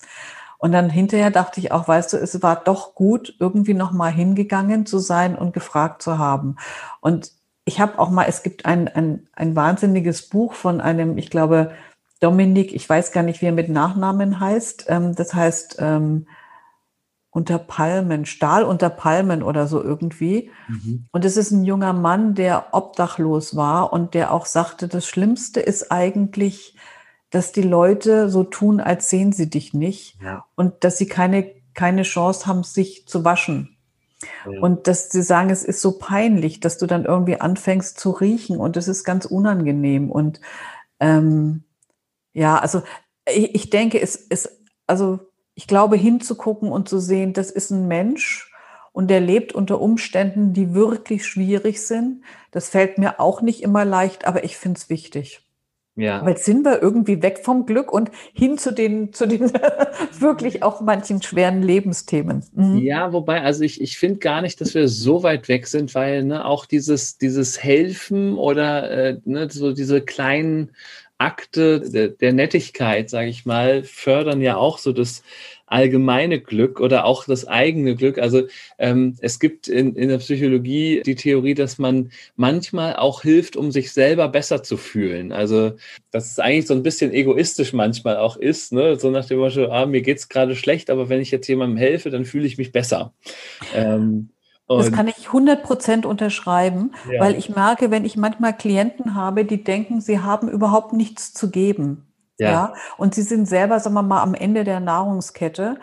Und dann hinterher dachte ich auch, weißt du, es war doch gut, irgendwie nochmal hingegangen zu sein und gefragt zu haben. Und ich habe auch mal, es gibt ein, ein, ein wahnsinniges Buch von einem, ich glaube, Dominik, ich weiß gar nicht, wie er mit Nachnamen heißt. Ähm, das heißt ähm, unter Palmen, Stahl unter Palmen oder so irgendwie. Mhm. Und es ist ein junger Mann, der obdachlos war und der auch sagte, das Schlimmste ist eigentlich, dass die Leute so tun, als sehen sie dich nicht ja. und dass sie keine, keine Chance haben, sich zu waschen. Ja. Und dass sie sagen, es ist so peinlich, dass du dann irgendwie anfängst zu riechen und es ist ganz unangenehm. Und ähm, ja, also ich, ich denke, es ist, also ich glaube, hinzugucken und zu sehen, das ist ein Mensch und der lebt unter Umständen, die wirklich schwierig sind. Das fällt mir auch nicht immer leicht, aber ich finde es wichtig. Ja. Weil sind wir irgendwie weg vom Glück und hin zu den, zu den wirklich auch manchen schweren Lebensthemen. Mhm. Ja, wobei, also ich, ich finde gar nicht, dass wir so weit weg sind, weil ne, auch dieses, dieses Helfen oder äh, ne, so diese kleinen Akte der, der Nettigkeit, sage ich mal, fördern ja auch so das allgemeine Glück oder auch das eigene Glück. Also ähm, es gibt in, in der Psychologie die Theorie, dass man manchmal auch hilft, um sich selber besser zu fühlen. Also dass es eigentlich so ein bisschen egoistisch manchmal auch ist, ne? so nach dem Motto, ah, mir geht's gerade schlecht, aber wenn ich jetzt jemandem helfe, dann fühle ich mich besser. Ähm, das kann ich 100 Prozent unterschreiben, ja. weil ich merke, wenn ich manchmal Klienten habe, die denken, sie haben überhaupt nichts zu geben. Ja. ja. Und sie sind selber, sagen wir mal, am Ende der Nahrungskette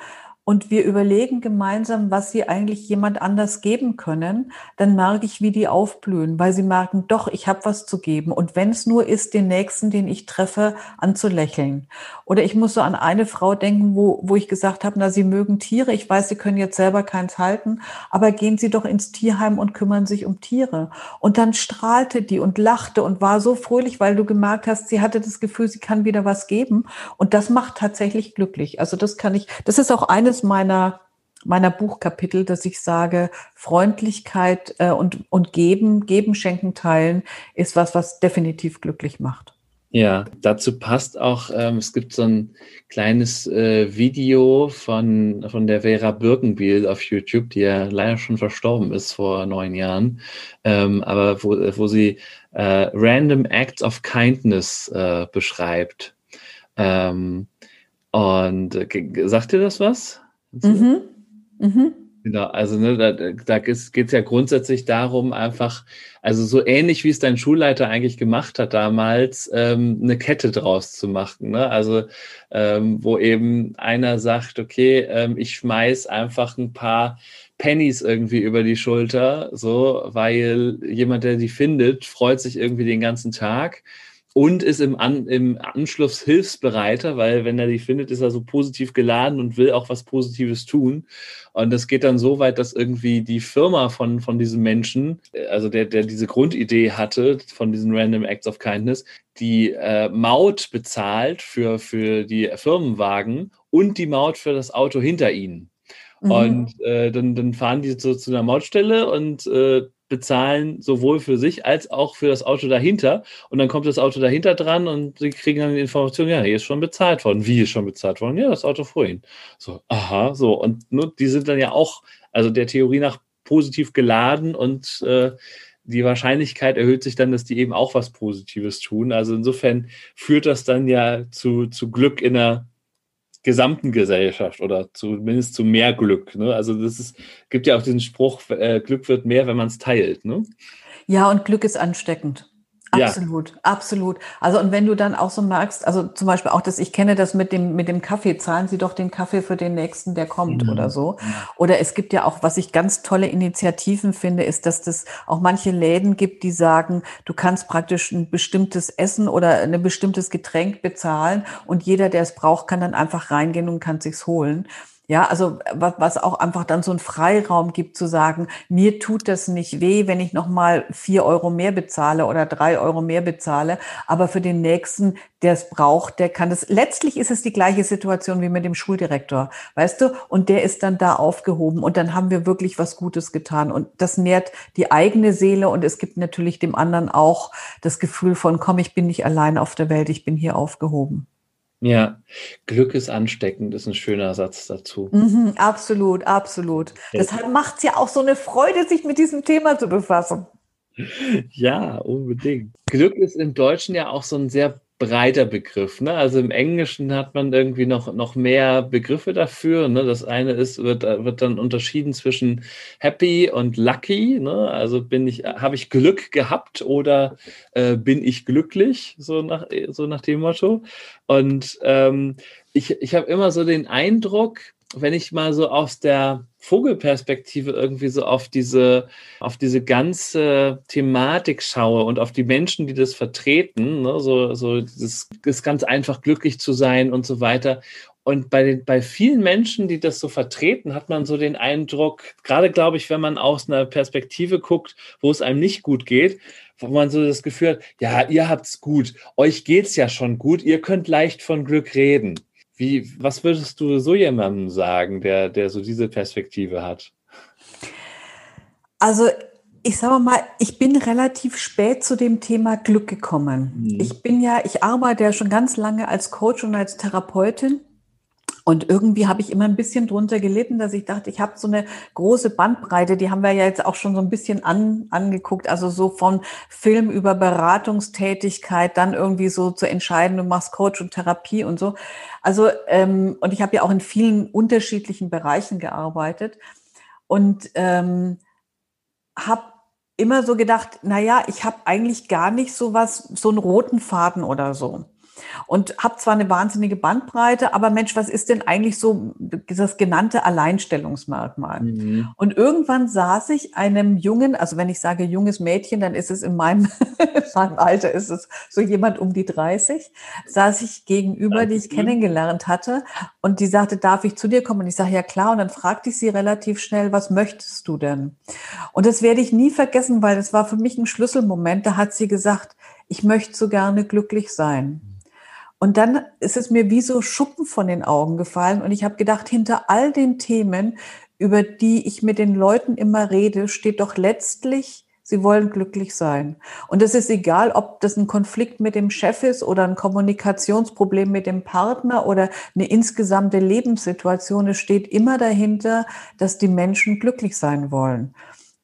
und wir überlegen gemeinsam, was sie eigentlich jemand anders geben können, dann merke ich, wie die aufblühen, weil sie merken, doch, ich habe was zu geben. Und wenn es nur ist, den nächsten, den ich treffe, anzulächeln. Oder ich muss so an eine Frau denken, wo, wo ich gesagt habe, na, Sie mögen Tiere. Ich weiß, Sie können jetzt selber keins halten, aber gehen Sie doch ins Tierheim und kümmern sich um Tiere. Und dann strahlte die und lachte und war so fröhlich, weil du gemerkt hast, sie hatte das Gefühl, sie kann wieder was geben. Und das macht tatsächlich glücklich. Also das kann ich, das ist auch eines eines meiner meiner Buchkapitel, dass ich sage, Freundlichkeit äh, und, und geben, geben, schenken, teilen ist was, was definitiv glücklich macht. Ja, dazu passt auch, ähm, es gibt so ein kleines äh, Video von, von der Vera Birkenbiel auf YouTube, die ja leider schon verstorben ist vor neun Jahren, ähm, aber wo, wo sie äh, Random Acts of Kindness äh, beschreibt. Ähm, und äh, sagt dir das was? Mhm. Mhm. Genau, also ne, da, da geht es ja grundsätzlich darum, einfach, also so ähnlich wie es dein Schulleiter eigentlich gemacht hat damals, ähm, eine Kette draus zu machen. Ne? Also ähm, wo eben einer sagt, okay, ähm, ich schmeiß einfach ein paar Pennies irgendwie über die Schulter, so, weil jemand, der die findet, freut sich irgendwie den ganzen Tag und ist im, An im Anschluss hilfsbereiter, weil wenn er die findet, ist er so positiv geladen und will auch was Positives tun. Und das geht dann so weit, dass irgendwie die Firma von, von diesem Menschen, also der, der diese Grundidee hatte, von diesen Random Acts of Kindness, die äh, Maut bezahlt für, für die Firmenwagen und die Maut für das Auto hinter ihnen. Mhm. Und äh, dann, dann fahren die so zu einer Mautstelle und äh, bezahlen sowohl für sich als auch für das Auto dahinter. Und dann kommt das Auto dahinter dran und sie kriegen dann die Information, ja, hier ist schon bezahlt worden. Wie ist schon bezahlt worden? Ja, das Auto vorhin. So, aha, so. Und nur, die sind dann ja auch, also der Theorie nach positiv geladen und äh, die Wahrscheinlichkeit erhöht sich dann, dass die eben auch was Positives tun. Also insofern führt das dann ja zu, zu Glück in der gesamten Gesellschaft oder zumindest zu mehr Glück. Ne? Also das ist, gibt ja auch diesen Spruch, äh, Glück wird mehr, wenn man es teilt. Ne? Ja, und Glück ist ansteckend. Absolut, ja. absolut. Also und wenn du dann auch so merkst, also zum Beispiel auch das, ich kenne das mit dem mit dem Kaffee, zahlen Sie doch den Kaffee für den nächsten, der kommt mhm. oder so. Oder es gibt ja auch, was ich ganz tolle Initiativen finde, ist, dass das auch manche Läden gibt, die sagen, du kannst praktisch ein bestimmtes Essen oder ein bestimmtes Getränk bezahlen und jeder, der es braucht, kann dann einfach reingehen und kann sich's holen. Ja, also was, auch einfach dann so einen Freiraum gibt zu sagen, mir tut das nicht weh, wenn ich nochmal vier Euro mehr bezahle oder drei Euro mehr bezahle, aber für den nächsten, der es braucht, der kann es. Letztlich ist es die gleiche Situation wie mit dem Schuldirektor, weißt du? Und der ist dann da aufgehoben und dann haben wir wirklich was Gutes getan und das nährt die eigene Seele und es gibt natürlich dem anderen auch das Gefühl von, komm, ich bin nicht allein auf der Welt, ich bin hier aufgehoben. Ja, Glück ist ansteckend, ist ein schöner Satz dazu. Mhm, absolut, absolut. Deshalb macht es ja auch so eine Freude, sich mit diesem Thema zu befassen. Ja, unbedingt. Glück ist im Deutschen ja auch so ein sehr breiter Begriff. Ne? Also im Englischen hat man irgendwie noch, noch mehr Begriffe dafür. Ne? Das eine ist, wird, wird dann unterschieden zwischen happy und lucky. Ne? Also bin ich, habe ich Glück gehabt oder äh, bin ich glücklich? So nach, so nach dem Motto. Und ähm, ich, ich habe immer so den Eindruck, wenn ich mal so aus der Vogelperspektive irgendwie so auf diese, auf diese ganze Thematik schaue und auf die Menschen, die das vertreten, ne, so, so das ist ganz einfach glücklich zu sein und so weiter. Und bei, den, bei vielen Menschen, die das so vertreten, hat man so den Eindruck, gerade glaube ich, wenn man aus einer Perspektive guckt, wo es einem nicht gut geht, wo man so das Gefühl hat, ja, ihr habt's gut, euch geht's ja schon gut, ihr könnt leicht von Glück reden. Wie, was würdest du so jemandem sagen, der, der so diese Perspektive hat? Also ich sage mal, ich bin relativ spät zu dem Thema Glück gekommen. Mhm. Ich bin ja, ich arbeite ja schon ganz lange als Coach und als Therapeutin und irgendwie habe ich immer ein bisschen drunter gelitten, dass ich dachte, ich habe so eine große Bandbreite, die haben wir ja jetzt auch schon so ein bisschen an, angeguckt, also so von Film über Beratungstätigkeit, dann irgendwie so zu entscheiden, du machst Coach und Therapie und so. Also, ähm, und ich habe ja auch in vielen unterschiedlichen Bereichen gearbeitet. Und ähm, habe immer so gedacht, na ja, ich habe eigentlich gar nicht so was, so einen roten Faden oder so und habe zwar eine wahnsinnige Bandbreite, aber Mensch, was ist denn eigentlich so das genannte Alleinstellungsmerkmal? Mhm. Und irgendwann saß ich einem jungen, also wenn ich sage junges Mädchen, dann ist es in meinem, in meinem Alter, ist es so jemand um die 30, saß ich gegenüber, die ich kennengelernt hatte und die sagte, darf ich zu dir kommen? Und ich sage, ja klar. Und dann fragte ich sie relativ schnell, was möchtest du denn? Und das werde ich nie vergessen, weil das war für mich ein Schlüsselmoment. Da hat sie gesagt, ich möchte so gerne glücklich sein. Und dann ist es mir wie so Schuppen von den Augen gefallen und ich habe gedacht, hinter all den Themen, über die ich mit den Leuten immer rede, steht doch letztlich, sie wollen glücklich sein. Und es ist egal, ob das ein Konflikt mit dem Chef ist oder ein Kommunikationsproblem mit dem Partner oder eine insgesamte Lebenssituation. Es steht immer dahinter, dass die Menschen glücklich sein wollen.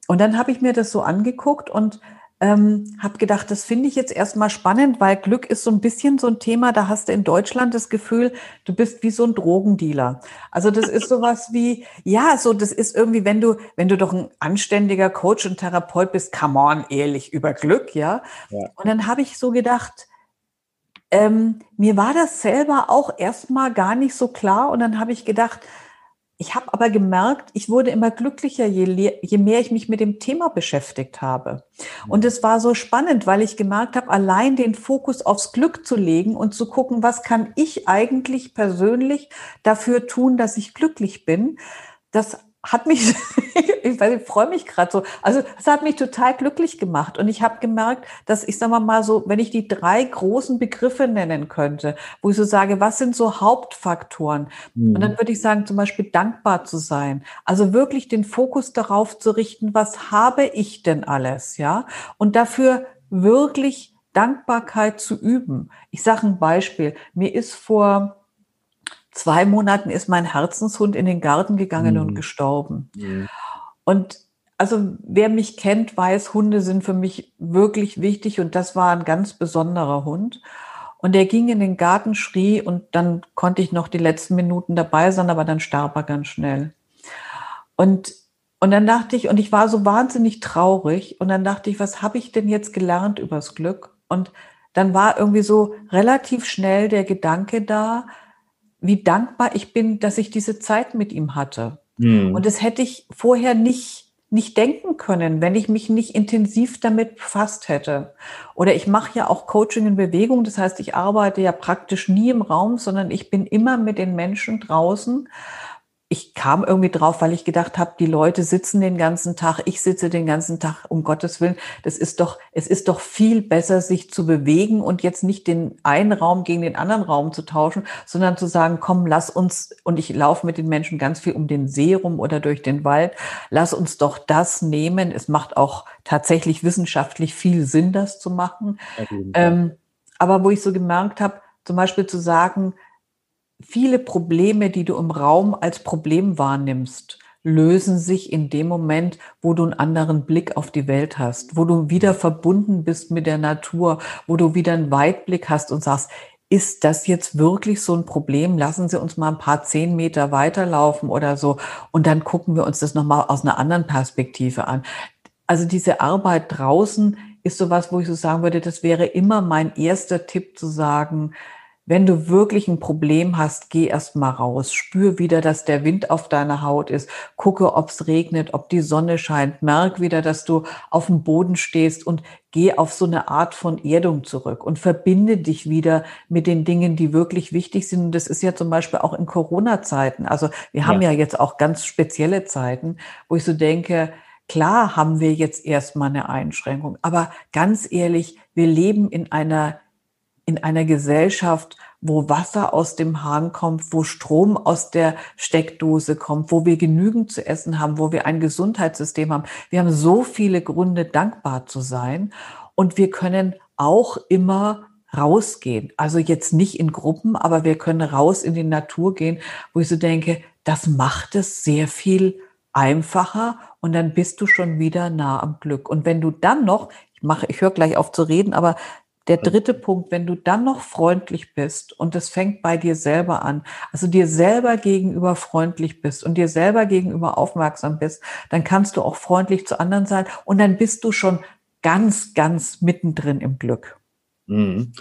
Und dann habe ich mir das so angeguckt und ähm, habe gedacht, das finde ich jetzt erstmal spannend, weil Glück ist so ein bisschen so ein Thema, da hast du in Deutschland das Gefühl, du bist wie so ein Drogendealer. Also das ist sowas wie, ja, so das ist irgendwie, wenn du, wenn du doch ein anständiger Coach und Therapeut bist, come on, ehrlich über Glück, ja. ja. Und dann habe ich so gedacht, ähm, mir war das selber auch erstmal gar nicht so klar und dann habe ich gedacht, ich habe aber gemerkt, ich wurde immer glücklicher, je, je, mehr ich mich mit dem Thema beschäftigt habe. Und es war so spannend, weil ich gemerkt habe, allein den Fokus aufs Glück zu legen und zu gucken, was kann ich eigentlich persönlich dafür tun, dass ich glücklich bin, das hat mich, ich, weiß, ich freue mich gerade so. Also es hat mich total glücklich gemacht und ich habe gemerkt, dass ich sage mal so, wenn ich die drei großen Begriffe nennen könnte, wo ich so sage, was sind so Hauptfaktoren? Mhm. Und dann würde ich sagen, zum Beispiel dankbar zu sein. Also wirklich den Fokus darauf zu richten, was habe ich denn alles, ja? Und dafür wirklich Dankbarkeit zu üben. Ich sage ein Beispiel. Mir ist vor zwei Monaten ist mein Herzenshund in den Garten gegangen mhm. und gestorben. Mhm. Und also wer mich kennt, weiß, Hunde sind für mich wirklich wichtig und das war ein ganz besonderer Hund. Und er ging in den Garten, schrie und dann konnte ich noch die letzten Minuten dabei sein, aber dann starb er ganz schnell. Und, und dann dachte ich, und ich war so wahnsinnig traurig und dann dachte ich, was habe ich denn jetzt gelernt übers Glück? Und dann war irgendwie so relativ schnell der Gedanke da, wie dankbar ich bin, dass ich diese Zeit mit ihm hatte. Mhm. Und das hätte ich vorher nicht nicht denken können, wenn ich mich nicht intensiv damit befasst hätte. Oder ich mache ja auch Coaching in Bewegung, das heißt, ich arbeite ja praktisch nie im Raum, sondern ich bin immer mit den Menschen draußen ich kam irgendwie drauf, weil ich gedacht habe, die Leute sitzen den ganzen Tag, ich sitze den ganzen Tag, um Gottes Willen. Das ist doch, es ist doch viel besser, sich zu bewegen und jetzt nicht den einen Raum gegen den anderen Raum zu tauschen, sondern zu sagen, komm, lass uns, und ich laufe mit den Menschen ganz viel um den See rum oder durch den Wald, lass uns doch das nehmen. Es macht auch tatsächlich wissenschaftlich viel Sinn, das zu machen. Ähm, aber wo ich so gemerkt habe, zum Beispiel zu sagen, viele Probleme, die du im Raum als Problem wahrnimmst, lösen sich in dem Moment, wo du einen anderen Blick auf die Welt hast, wo du wieder verbunden bist mit der Natur, wo du wieder einen Weitblick hast und sagst, ist das jetzt wirklich so ein Problem? Lassen Sie uns mal ein paar zehn Meter weiterlaufen oder so. Und dann gucken wir uns das nochmal aus einer anderen Perspektive an. Also diese Arbeit draußen ist sowas, wo ich so sagen würde, das wäre immer mein erster Tipp zu sagen, wenn du wirklich ein Problem hast, geh erst mal raus. Spür wieder, dass der Wind auf deiner Haut ist. Gucke, ob es regnet, ob die Sonne scheint. Merk wieder, dass du auf dem Boden stehst und geh auf so eine Art von Erdung zurück und verbinde dich wieder mit den Dingen, die wirklich wichtig sind. Und das ist ja zum Beispiel auch in Corona-Zeiten. Also wir haben ja. ja jetzt auch ganz spezielle Zeiten, wo ich so denke, klar haben wir jetzt erstmal eine Einschränkung. Aber ganz ehrlich, wir leben in einer in einer Gesellschaft, wo Wasser aus dem Hahn kommt, wo Strom aus der Steckdose kommt, wo wir genügend zu essen haben, wo wir ein Gesundheitssystem haben. Wir haben so viele Gründe, dankbar zu sein. Und wir können auch immer rausgehen. Also jetzt nicht in Gruppen, aber wir können raus in die Natur gehen, wo ich so denke, das macht es sehr viel einfacher und dann bist du schon wieder nah am Glück. Und wenn du dann noch, ich mache, ich höre gleich auf zu reden, aber der dritte Punkt, wenn du dann noch freundlich bist und es fängt bei dir selber an, also dir selber gegenüber freundlich bist und dir selber gegenüber aufmerksam bist, dann kannst du auch freundlich zu anderen sein und dann bist du schon ganz, ganz mittendrin im Glück. Mhm.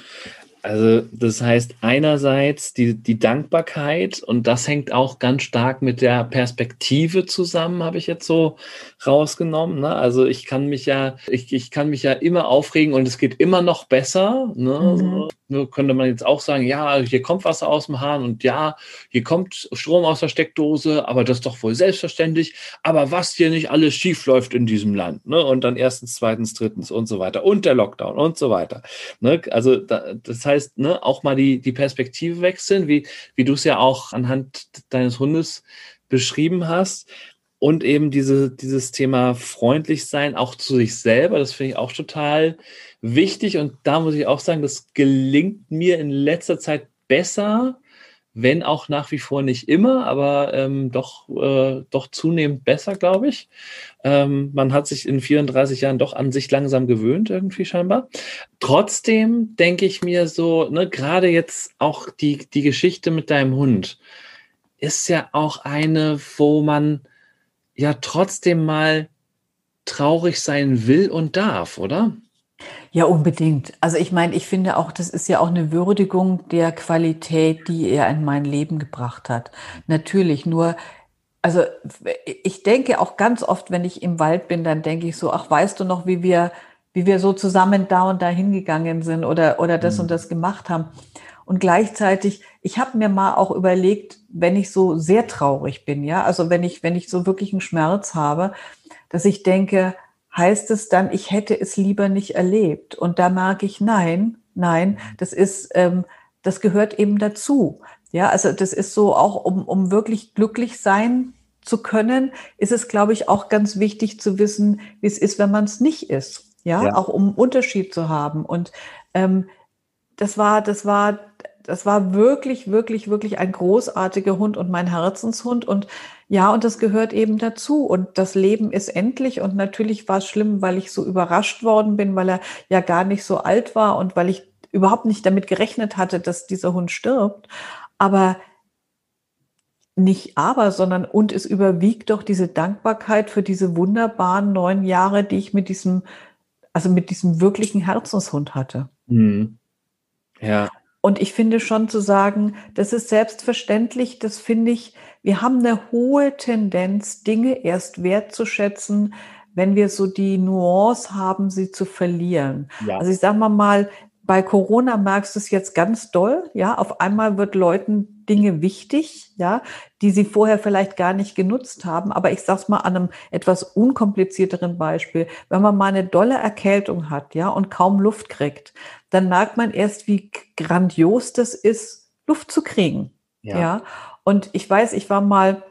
Also das heißt einerseits die, die Dankbarkeit und das hängt auch ganz stark mit der Perspektive zusammen, habe ich jetzt so rausgenommen. Ne? Also ich kann mich ja, ich, ich kann mich ja immer aufregen und es geht immer noch besser. Ne? Mhm. Nur könnte man jetzt auch sagen, ja, hier kommt Wasser aus dem Hahn und ja, hier kommt Strom aus der Steckdose, aber das ist doch wohl selbstverständlich. Aber was hier nicht alles schief läuft in diesem Land, ne? Und dann erstens, zweitens, drittens und so weiter und der Lockdown und so weiter. Ne? Also da, das heißt, ne, auch mal die, die Perspektive wechseln, wie, wie du es ja auch anhand deines Hundes beschrieben hast und eben diese, dieses Thema freundlich sein, auch zu sich selber, das finde ich auch total wichtig. Und da muss ich auch sagen, das gelingt mir in letzter Zeit besser, wenn auch nach wie vor nicht immer, aber ähm, doch, äh, doch zunehmend besser, glaube ich. Ähm, man hat sich in 34 Jahren doch an sich langsam gewöhnt, irgendwie scheinbar. Trotzdem denke ich mir so, ne, gerade jetzt auch die, die Geschichte mit deinem Hund ist ja auch eine, wo man ja trotzdem mal traurig sein will und darf, oder? Ja, unbedingt. Also ich meine, ich finde auch, das ist ja auch eine Würdigung der Qualität, die er in mein Leben gebracht hat. Natürlich, nur, also ich denke auch ganz oft, wenn ich im Wald bin, dann denke ich so, ach, weißt du noch, wie wir, wie wir so zusammen da und da hingegangen sind oder, oder das mhm. und das gemacht haben. Und gleichzeitig, ich habe mir mal auch überlegt, wenn ich so sehr traurig bin, ja, also wenn ich, wenn ich so wirklich einen Schmerz habe, dass ich denke, heißt es dann, ich hätte es lieber nicht erlebt. Und da merke ich, nein, nein, das ist, ähm, das gehört eben dazu. Ja, also das ist so auch, um, um wirklich glücklich sein zu können, ist es, glaube ich, auch ganz wichtig zu wissen, wie es ist, wenn man es nicht ist. Ja? ja, auch um Unterschied zu haben. Und ähm, das war, das war das war wirklich, wirklich, wirklich ein großartiger Hund und mein Herzenshund. Und ja, und das gehört eben dazu. Und das Leben ist endlich. Und natürlich war es schlimm, weil ich so überrascht worden bin, weil er ja gar nicht so alt war und weil ich überhaupt nicht damit gerechnet hatte, dass dieser Hund stirbt. Aber nicht aber, sondern und es überwiegt doch diese Dankbarkeit für diese wunderbaren neun Jahre, die ich mit diesem, also mit diesem wirklichen Herzenshund hatte. Mhm. Ja. Und ich finde schon zu sagen, das ist selbstverständlich, das finde ich, wir haben eine hohe Tendenz, Dinge erst wertzuschätzen, wenn wir so die Nuance haben, sie zu verlieren. Ja. Also ich sage mal mal, bei Corona merkst du es jetzt ganz doll, ja, auf einmal wird Leuten Dinge wichtig, ja, die sie vorher vielleicht gar nicht genutzt haben. Aber ich sag's mal an einem etwas unkomplizierteren Beispiel. Wenn man mal eine dolle Erkältung hat, ja, und kaum Luft kriegt, dann merkt man erst, wie grandios das ist, Luft zu kriegen. Ja. ja? Und ich weiß, ich war mal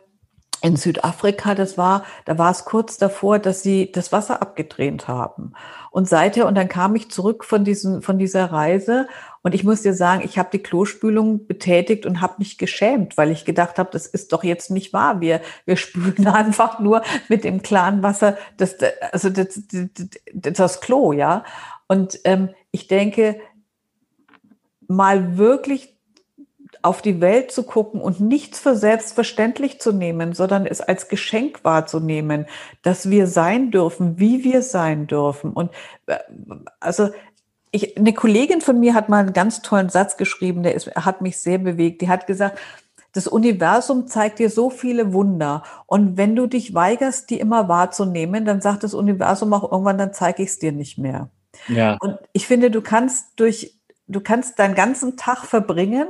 in Südafrika, das war, da war es kurz davor, dass sie das Wasser abgedreht haben. Und seither, und dann kam ich zurück von, diesen, von dieser Reise und ich muss dir sagen, ich habe die Klospülung betätigt und habe mich geschämt, weil ich gedacht habe, das ist doch jetzt nicht wahr. Wir, wir spülen einfach nur mit dem klaren Wasser das, also das, das, das Klo, ja. Und ähm, ich denke, mal wirklich auf die Welt zu gucken und nichts für selbstverständlich zu nehmen, sondern es als Geschenk wahrzunehmen, dass wir sein dürfen, wie wir sein dürfen. Und äh, also ich, eine Kollegin von mir hat mal einen ganz tollen Satz geschrieben, der ist, hat mich sehr bewegt. Die hat gesagt, das Universum zeigt dir so viele Wunder. Und wenn du dich weigerst, die immer wahrzunehmen, dann sagt das Universum auch irgendwann, dann zeige ich es dir nicht mehr. Ja. Und ich finde, du kannst durch, du kannst deinen ganzen Tag verbringen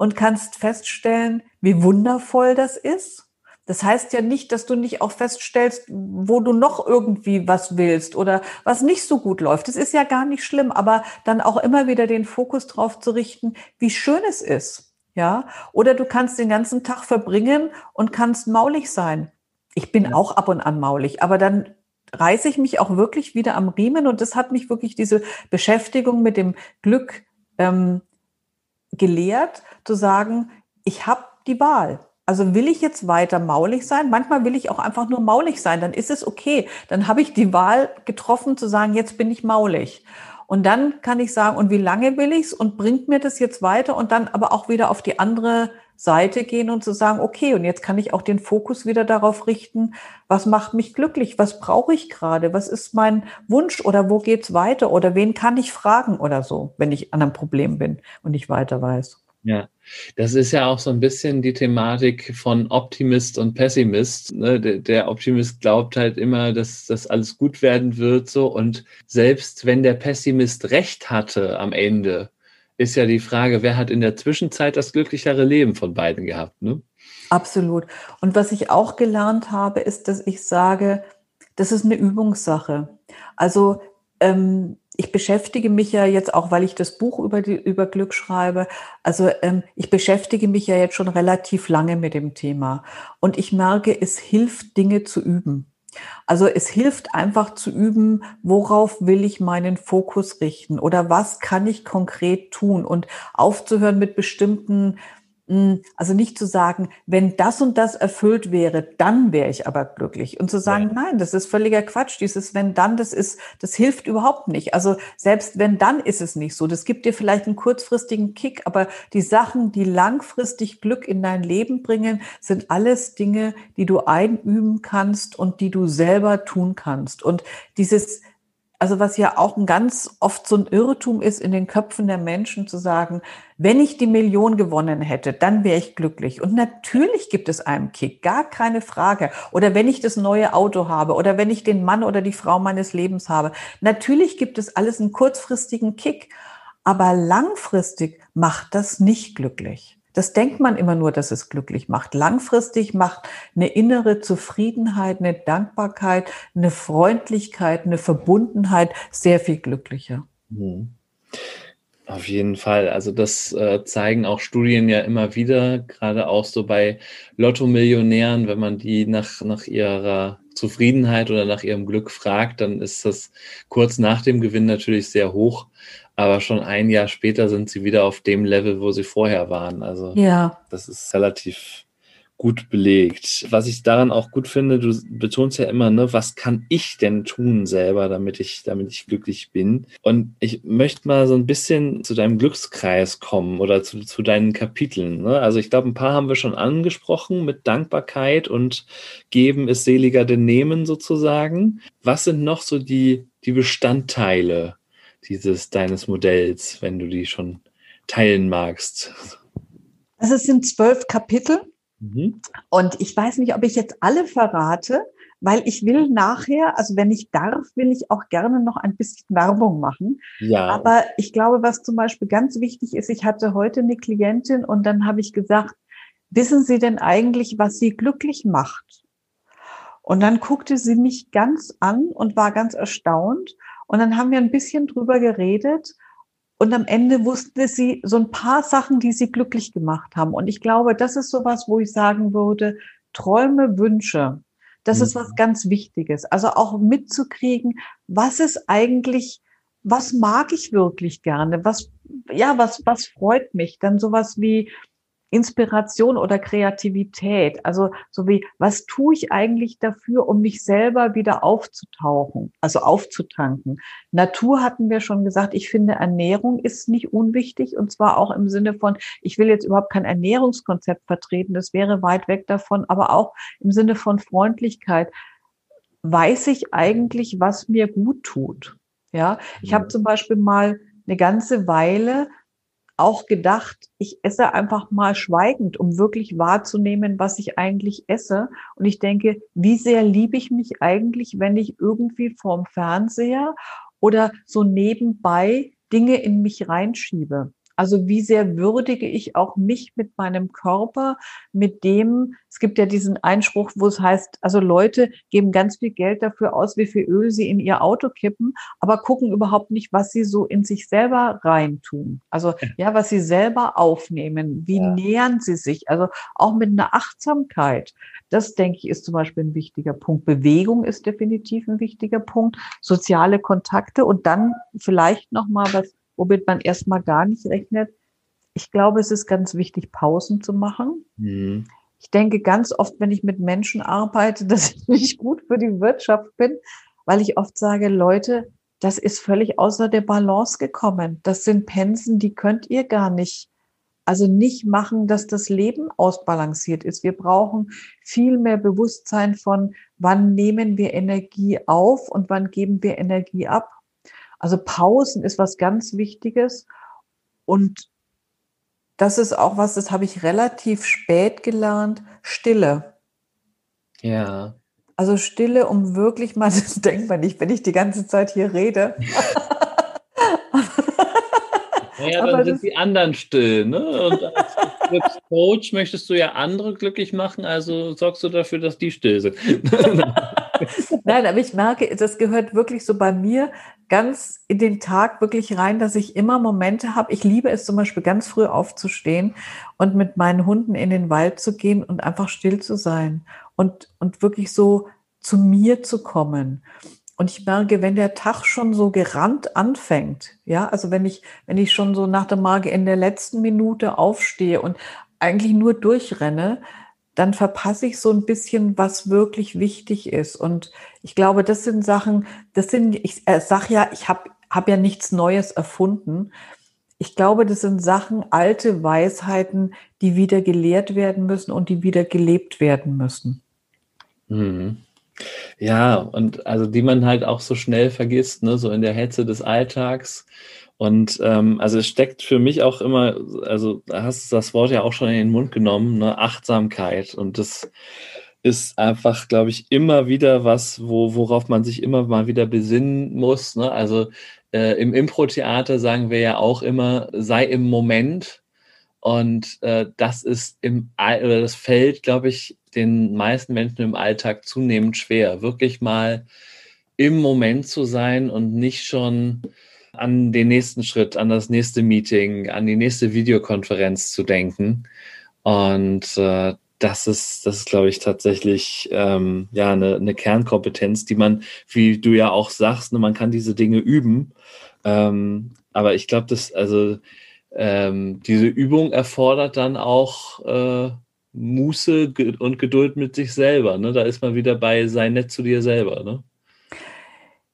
und kannst feststellen, wie wundervoll das ist. Das heißt ja nicht, dass du nicht auch feststellst, wo du noch irgendwie was willst oder was nicht so gut läuft. Das ist ja gar nicht schlimm, aber dann auch immer wieder den Fokus drauf zu richten, wie schön es ist. Ja, oder du kannst den ganzen Tag verbringen und kannst maulig sein. Ich bin ja. auch ab und an maulig, aber dann reiße ich mich auch wirklich wieder am Riemen und das hat mich wirklich diese Beschäftigung mit dem Glück ähm, gelehrt, zu sagen, ich habe die Wahl. Also will ich jetzt weiter maulig sein? Manchmal will ich auch einfach nur maulig sein. Dann ist es okay. Dann habe ich die Wahl getroffen zu sagen, jetzt bin ich maulig. Und dann kann ich sagen, und wie lange will ich's und bringt mir das jetzt weiter? Und dann aber auch wieder auf die andere Seite gehen und zu sagen, okay, und jetzt kann ich auch den Fokus wieder darauf richten, was macht mich glücklich, was brauche ich gerade, was ist mein Wunsch oder wo geht's weiter oder wen kann ich fragen oder so, wenn ich an einem Problem bin und nicht weiter weiß. Ja, das ist ja auch so ein bisschen die Thematik von Optimist und Pessimist. Ne? Der, der, Optimist glaubt halt immer, dass das alles gut werden wird so und selbst wenn der Pessimist recht hatte am Ende, ist ja die Frage, wer hat in der Zwischenzeit das glücklichere Leben von beiden gehabt? Ne? Absolut. Und was ich auch gelernt habe, ist, dass ich sage, das ist eine Übungssache. Also ähm, ich beschäftige mich ja jetzt auch, weil ich das Buch über, die, über Glück schreibe. Also ähm, ich beschäftige mich ja jetzt schon relativ lange mit dem Thema. Und ich merke, es hilft, Dinge zu üben. Also es hilft einfach zu üben, worauf will ich meinen Fokus richten oder was kann ich konkret tun und aufzuhören mit bestimmten also nicht zu sagen, wenn das und das erfüllt wäre, dann wäre ich aber glücklich. Und zu sagen, ja. nein, das ist völliger Quatsch. Dieses wenn dann, das ist, das hilft überhaupt nicht. Also selbst wenn dann ist es nicht so. Das gibt dir vielleicht einen kurzfristigen Kick, aber die Sachen, die langfristig Glück in dein Leben bringen, sind alles Dinge, die du einüben kannst und die du selber tun kannst. Und dieses also was ja auch ein ganz oft so ein Irrtum ist in den Köpfen der Menschen zu sagen, wenn ich die Million gewonnen hätte, dann wäre ich glücklich. Und natürlich gibt es einen Kick, gar keine Frage. Oder wenn ich das neue Auto habe oder wenn ich den Mann oder die Frau meines Lebens habe. Natürlich gibt es alles einen kurzfristigen Kick. Aber langfristig macht das nicht glücklich. Das denkt man immer nur, dass es glücklich macht. Langfristig macht eine innere Zufriedenheit, eine Dankbarkeit, eine Freundlichkeit, eine Verbundenheit sehr viel glücklicher. Mhm. Auf jeden Fall. Also das äh, zeigen auch Studien ja immer wieder, gerade auch so bei Lotto-Millionären, wenn man die nach, nach ihrer Zufriedenheit oder nach ihrem Glück fragt, dann ist das kurz nach dem Gewinn natürlich sehr hoch. Aber schon ein Jahr später sind sie wieder auf dem Level, wo sie vorher waren. Also ja. das ist relativ gut belegt. Was ich daran auch gut finde, du betonst ja immer, ne, was kann ich denn tun selber, damit ich, damit ich glücklich bin? Und ich möchte mal so ein bisschen zu deinem Glückskreis kommen oder zu, zu deinen Kapiteln. Ne? Also ich glaube, ein paar haben wir schon angesprochen mit Dankbarkeit und geben ist seliger denn nehmen sozusagen. Was sind noch so die, die Bestandteile dieses deines Modells, wenn du die schon teilen magst? Also es sind zwölf Kapitel Mhm. Und ich weiß nicht, ob ich jetzt alle verrate, weil ich will nachher, also wenn ich darf, will ich auch gerne noch ein bisschen Werbung machen. Ja. Aber ich glaube, was zum Beispiel ganz wichtig ist, ich hatte heute eine Klientin und dann habe ich gesagt, wissen Sie denn eigentlich, was Sie glücklich macht? Und dann guckte sie mich ganz an und war ganz erstaunt. Und dann haben wir ein bisschen drüber geredet. Und am Ende wusste sie so ein paar Sachen, die sie glücklich gemacht haben. Und ich glaube, das ist sowas, wo ich sagen würde, Träume, Wünsche. Das mhm. ist was ganz Wichtiges. Also auch mitzukriegen, was ist eigentlich, was mag ich wirklich gerne? Was, ja, was, was freut mich? Dann sowas wie, Inspiration oder Kreativität. Also so wie, was tue ich eigentlich dafür, um mich selber wieder aufzutauchen, also aufzutanken? Natur hatten wir schon gesagt, ich finde Ernährung ist nicht unwichtig und zwar auch im Sinne von, ich will jetzt überhaupt kein Ernährungskonzept vertreten, das wäre weit weg davon, aber auch im Sinne von Freundlichkeit. Weiß ich eigentlich, was mir gut tut? Ja, ich habe zum Beispiel mal eine ganze Weile auch gedacht, ich esse einfach mal schweigend, um wirklich wahrzunehmen, was ich eigentlich esse. Und ich denke, wie sehr liebe ich mich eigentlich, wenn ich irgendwie vorm Fernseher oder so nebenbei Dinge in mich reinschiebe. Also wie sehr würdige ich auch mich mit meinem Körper, mit dem, es gibt ja diesen Einspruch, wo es heißt, also Leute geben ganz viel Geld dafür aus, wie viel Öl sie in ihr Auto kippen, aber gucken überhaupt nicht, was sie so in sich selber reintun. Also ja, was sie selber aufnehmen, wie ja. nähern sie sich, also auch mit einer Achtsamkeit. Das, denke ich, ist zum Beispiel ein wichtiger Punkt. Bewegung ist definitiv ein wichtiger Punkt. Soziale Kontakte und dann vielleicht noch mal was womit man erstmal gar nicht rechnet. Ich glaube, es ist ganz wichtig, Pausen zu machen. Mhm. Ich denke ganz oft, wenn ich mit Menschen arbeite, dass ich nicht gut für die Wirtschaft bin, weil ich oft sage, Leute, das ist völlig außer der Balance gekommen. Das sind Pensen, die könnt ihr gar nicht. Also nicht machen, dass das Leben ausbalanciert ist. Wir brauchen viel mehr Bewusstsein von, wann nehmen wir Energie auf und wann geben wir Energie ab. Also Pausen ist was ganz Wichtiges und das ist auch was, das habe ich relativ spät gelernt, Stille. Ja. Also Stille, um wirklich mal, das denkt man nicht, wenn ich die ganze Zeit hier rede. Naja, dann sind die anderen still, ne? Und als Coach möchtest du ja andere glücklich machen, also sorgst du dafür, dass die still sind. Nein, aber ich merke, das gehört wirklich so bei mir ganz in den Tag wirklich rein, dass ich immer Momente habe. Ich liebe es zum Beispiel ganz früh aufzustehen und mit meinen Hunden in den Wald zu gehen und einfach still zu sein und, und wirklich so zu mir zu kommen. Und ich merke, wenn der Tag schon so gerannt anfängt, ja, also wenn ich, wenn ich schon so nach der Marke in der letzten Minute aufstehe und eigentlich nur durchrenne, dann verpasse ich so ein bisschen, was wirklich wichtig ist. Und ich glaube, das sind Sachen, das sind, ich äh, sage ja, ich habe hab ja nichts Neues erfunden. Ich glaube, das sind Sachen, alte Weisheiten, die wieder gelehrt werden müssen und die wieder gelebt werden müssen. Mhm. Ja, und also die man halt auch so schnell vergisst, ne, so in der Hetze des Alltags. Und ähm, also es steckt für mich auch immer, also hast das Wort ja auch schon in den Mund genommen, ne, Achtsamkeit. Und das ist einfach, glaube ich, immer wieder was, wo, worauf man sich immer mal wieder besinnen muss. Ne? Also äh, im Impro-Theater sagen wir ja auch immer, sei im Moment. Und äh, das ist im oder das fällt, glaube ich, den meisten Menschen im Alltag zunehmend schwer, wirklich mal im Moment zu sein und nicht schon an den nächsten Schritt, an das nächste Meeting, an die nächste Videokonferenz zu denken. Und äh, das ist, das ist, glaube ich, tatsächlich ähm, ja eine, eine Kernkompetenz, die man, wie du ja auch sagst, ne, man kann diese Dinge üben. Ähm, aber ich glaube, dass, also ähm, diese Übung erfordert dann auch äh, Muße und Geduld mit sich selber. Ne? Da ist man wieder bei, sei nett zu dir selber. Ne?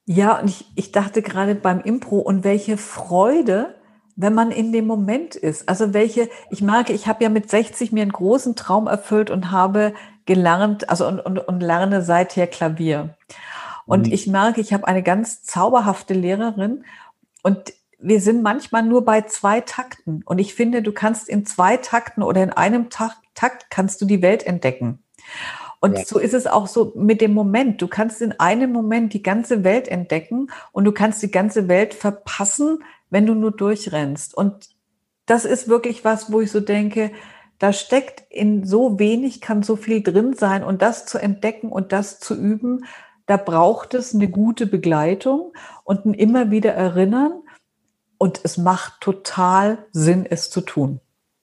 Ja, und ich, ich dachte gerade beim Impro und welche Freude, wenn man in dem Moment ist. Also welche, ich merke, ich habe ja mit 60 mir einen großen Traum erfüllt und habe gelernt, also und, und, und lerne seither Klavier. Und mhm. ich merke, ich habe eine ganz zauberhafte Lehrerin und wir sind manchmal nur bei zwei Takten. Und ich finde, du kannst in zwei Takten oder in einem Takt, Takt kannst du die Welt entdecken. Und ja. so ist es auch so mit dem Moment. Du kannst in einem Moment die ganze Welt entdecken und du kannst die ganze Welt verpassen, wenn du nur durchrennst. Und das ist wirklich was, wo ich so denke, da steckt in so wenig, kann so viel drin sein und das zu entdecken und das zu üben, da braucht es eine gute Begleitung und ein immer wieder erinnern und es macht total Sinn, es zu tun.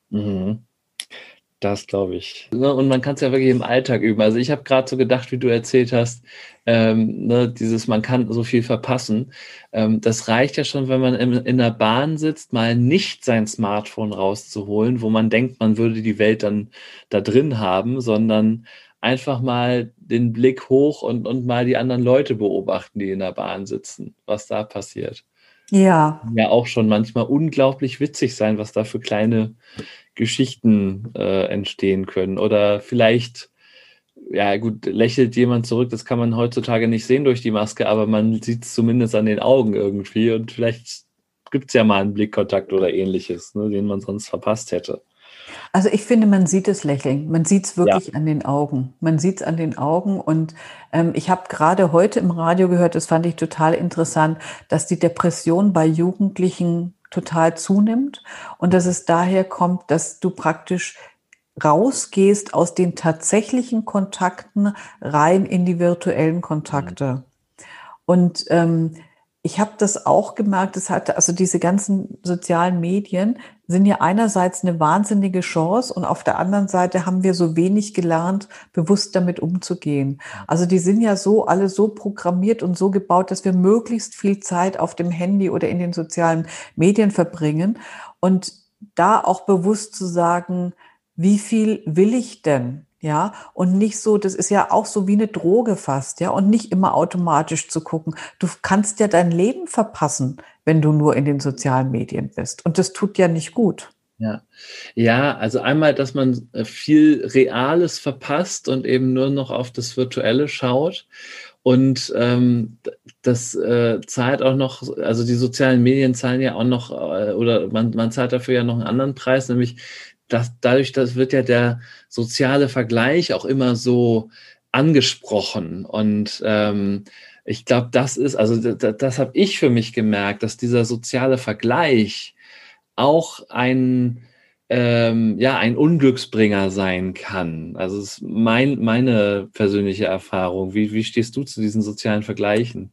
Mhm. Das glaube ich. Ne, und man kann es ja wirklich im Alltag üben. Also ich habe gerade so gedacht, wie du erzählt hast, ähm, ne, dieses, man kann so viel verpassen. Ähm, das reicht ja schon, wenn man in, in der Bahn sitzt, mal nicht sein Smartphone rauszuholen, wo man denkt, man würde die Welt dann da drin haben, sondern einfach mal den Blick hoch und, und mal die anderen Leute beobachten, die in der Bahn sitzen, was da passiert. Ja. Ja, auch schon manchmal unglaublich witzig sein, was da für kleine Geschichten äh, entstehen können. Oder vielleicht, ja gut, lächelt jemand zurück, das kann man heutzutage nicht sehen durch die Maske, aber man sieht es zumindest an den Augen irgendwie und vielleicht gibt es ja mal einen Blickkontakt oder ähnliches, ne, den man sonst verpasst hätte. Also ich finde, man sieht es lächeln. Man sieht es wirklich ja. an den Augen. Man sieht es an den Augen. Und ähm, ich habe gerade heute im Radio gehört, das fand ich total interessant, dass die Depression bei Jugendlichen total zunimmt und dass es daher kommt, dass du praktisch rausgehst aus den tatsächlichen Kontakten rein in die virtuellen Kontakte. Mhm. Und ähm, ich habe das auch gemerkt, es hatte, also diese ganzen sozialen Medien sind ja einerseits eine wahnsinnige Chance und auf der anderen Seite haben wir so wenig gelernt, bewusst damit umzugehen. Also die sind ja so alle so programmiert und so gebaut, dass wir möglichst viel Zeit auf dem Handy oder in den sozialen Medien verbringen und da auch bewusst zu sagen, wie viel will ich denn? ja, und nicht so, das ist ja auch so wie eine Droge fast, ja, und nicht immer automatisch zu gucken. Du kannst ja dein Leben verpassen, wenn du nur in den sozialen Medien bist. Und das tut ja nicht gut. Ja. ja, also einmal, dass man äh, viel Reales verpasst und eben nur noch auf das Virtuelle schaut. Und ähm, das äh, zahlt auch noch, also die sozialen Medien zahlen ja auch noch, äh, oder man, man zahlt dafür ja noch einen anderen Preis, nämlich das, dadurch das wird ja der soziale Vergleich auch immer so angesprochen. Und ähm, ich glaube, das ist, also das, das habe ich für mich gemerkt, dass dieser soziale Vergleich auch ein, ähm, ja, ein Unglücksbringer sein kann. Also es ist mein, meine persönliche Erfahrung. Wie, wie stehst du zu diesen sozialen Vergleichen?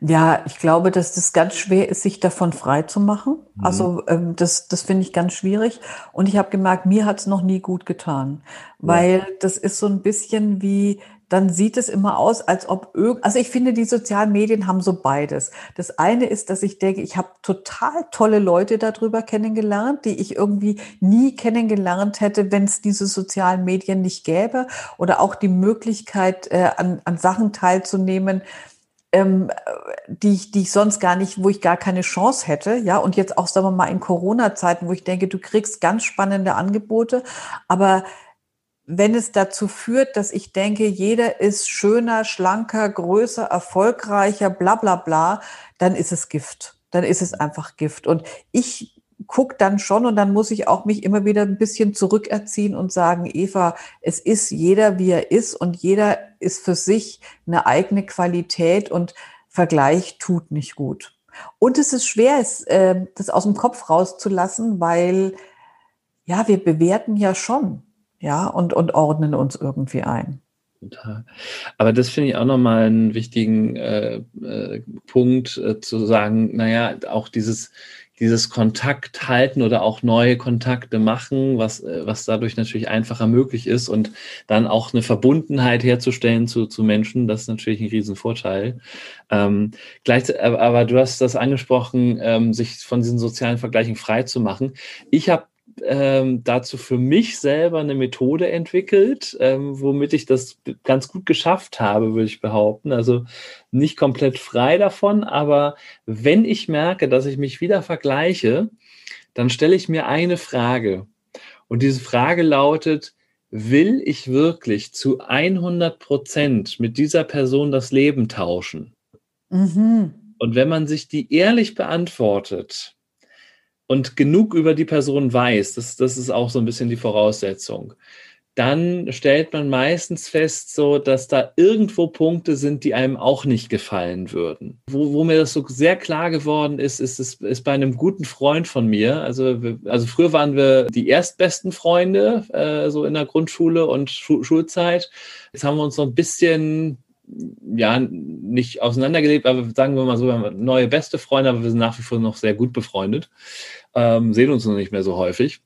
Ja, ich glaube, dass das ganz schwer ist, sich davon frei zu machen. Mhm. Also ähm, das, das finde ich ganz schwierig. Und ich habe gemerkt, mir hat es noch nie gut getan, weil ja. das ist so ein bisschen wie, dann sieht es immer aus, als ob irgend, also ich finde, die sozialen Medien haben so beides. Das eine ist, dass ich denke, ich habe total tolle Leute darüber kennengelernt, die ich irgendwie nie kennengelernt hätte, wenn es diese sozialen Medien nicht gäbe oder auch die Möglichkeit, äh, an, an Sachen teilzunehmen, ähm, die, ich, die ich sonst gar nicht, wo ich gar keine Chance hätte. Ja, und jetzt auch, sagen wir mal, in Corona-Zeiten, wo ich denke, du kriegst ganz spannende Angebote, aber wenn es dazu führt, dass ich denke, jeder ist schöner, schlanker, größer, erfolgreicher, bla bla bla, dann ist es Gift. Dann ist es einfach Gift. Und ich guck dann schon und dann muss ich auch mich immer wieder ein bisschen zurückerziehen und sagen, Eva, es ist jeder, wie er ist und jeder ist für sich eine eigene Qualität und Vergleich tut nicht gut. Und es ist schwer, es, äh, das aus dem Kopf rauszulassen, weil ja, wir bewerten ja schon, ja, und, und ordnen uns irgendwie ein. Aber das finde ich auch nochmal einen wichtigen äh, äh, Punkt äh, zu sagen, naja, auch dieses dieses Kontakt halten oder auch neue Kontakte machen, was, äh, was dadurch natürlich einfacher möglich ist und dann auch eine Verbundenheit herzustellen zu, zu Menschen, das ist natürlich ein Riesenvorteil. Ähm, gleich, aber du hast das angesprochen, ähm, sich von diesen sozialen Vergleichen frei zu machen. Ich habe ähm, dazu für mich selber eine Methode entwickelt, ähm, womit ich das ganz gut geschafft habe, würde ich behaupten. Also nicht komplett frei davon, aber wenn ich merke, dass ich mich wieder vergleiche, dann stelle ich mir eine Frage. Und diese Frage lautet, will ich wirklich zu 100 Prozent mit dieser Person das Leben tauschen? Mhm. Und wenn man sich die ehrlich beantwortet, und genug über die Person weiß, das, das ist auch so ein bisschen die Voraussetzung, dann stellt man meistens fest, so, dass da irgendwo Punkte sind, die einem auch nicht gefallen würden. Wo, wo mir das so sehr klar geworden ist, ist es ist bei einem guten Freund von mir. Also, also früher waren wir die erstbesten Freunde, äh, so in der Grundschule und Schu Schulzeit. Jetzt haben wir uns so ein bisschen ja, nicht auseinandergelebt, aber sagen wir mal so, wir haben neue beste Freunde, aber wir sind nach wie vor noch sehr gut befreundet, ähm, sehen uns noch nicht mehr so häufig.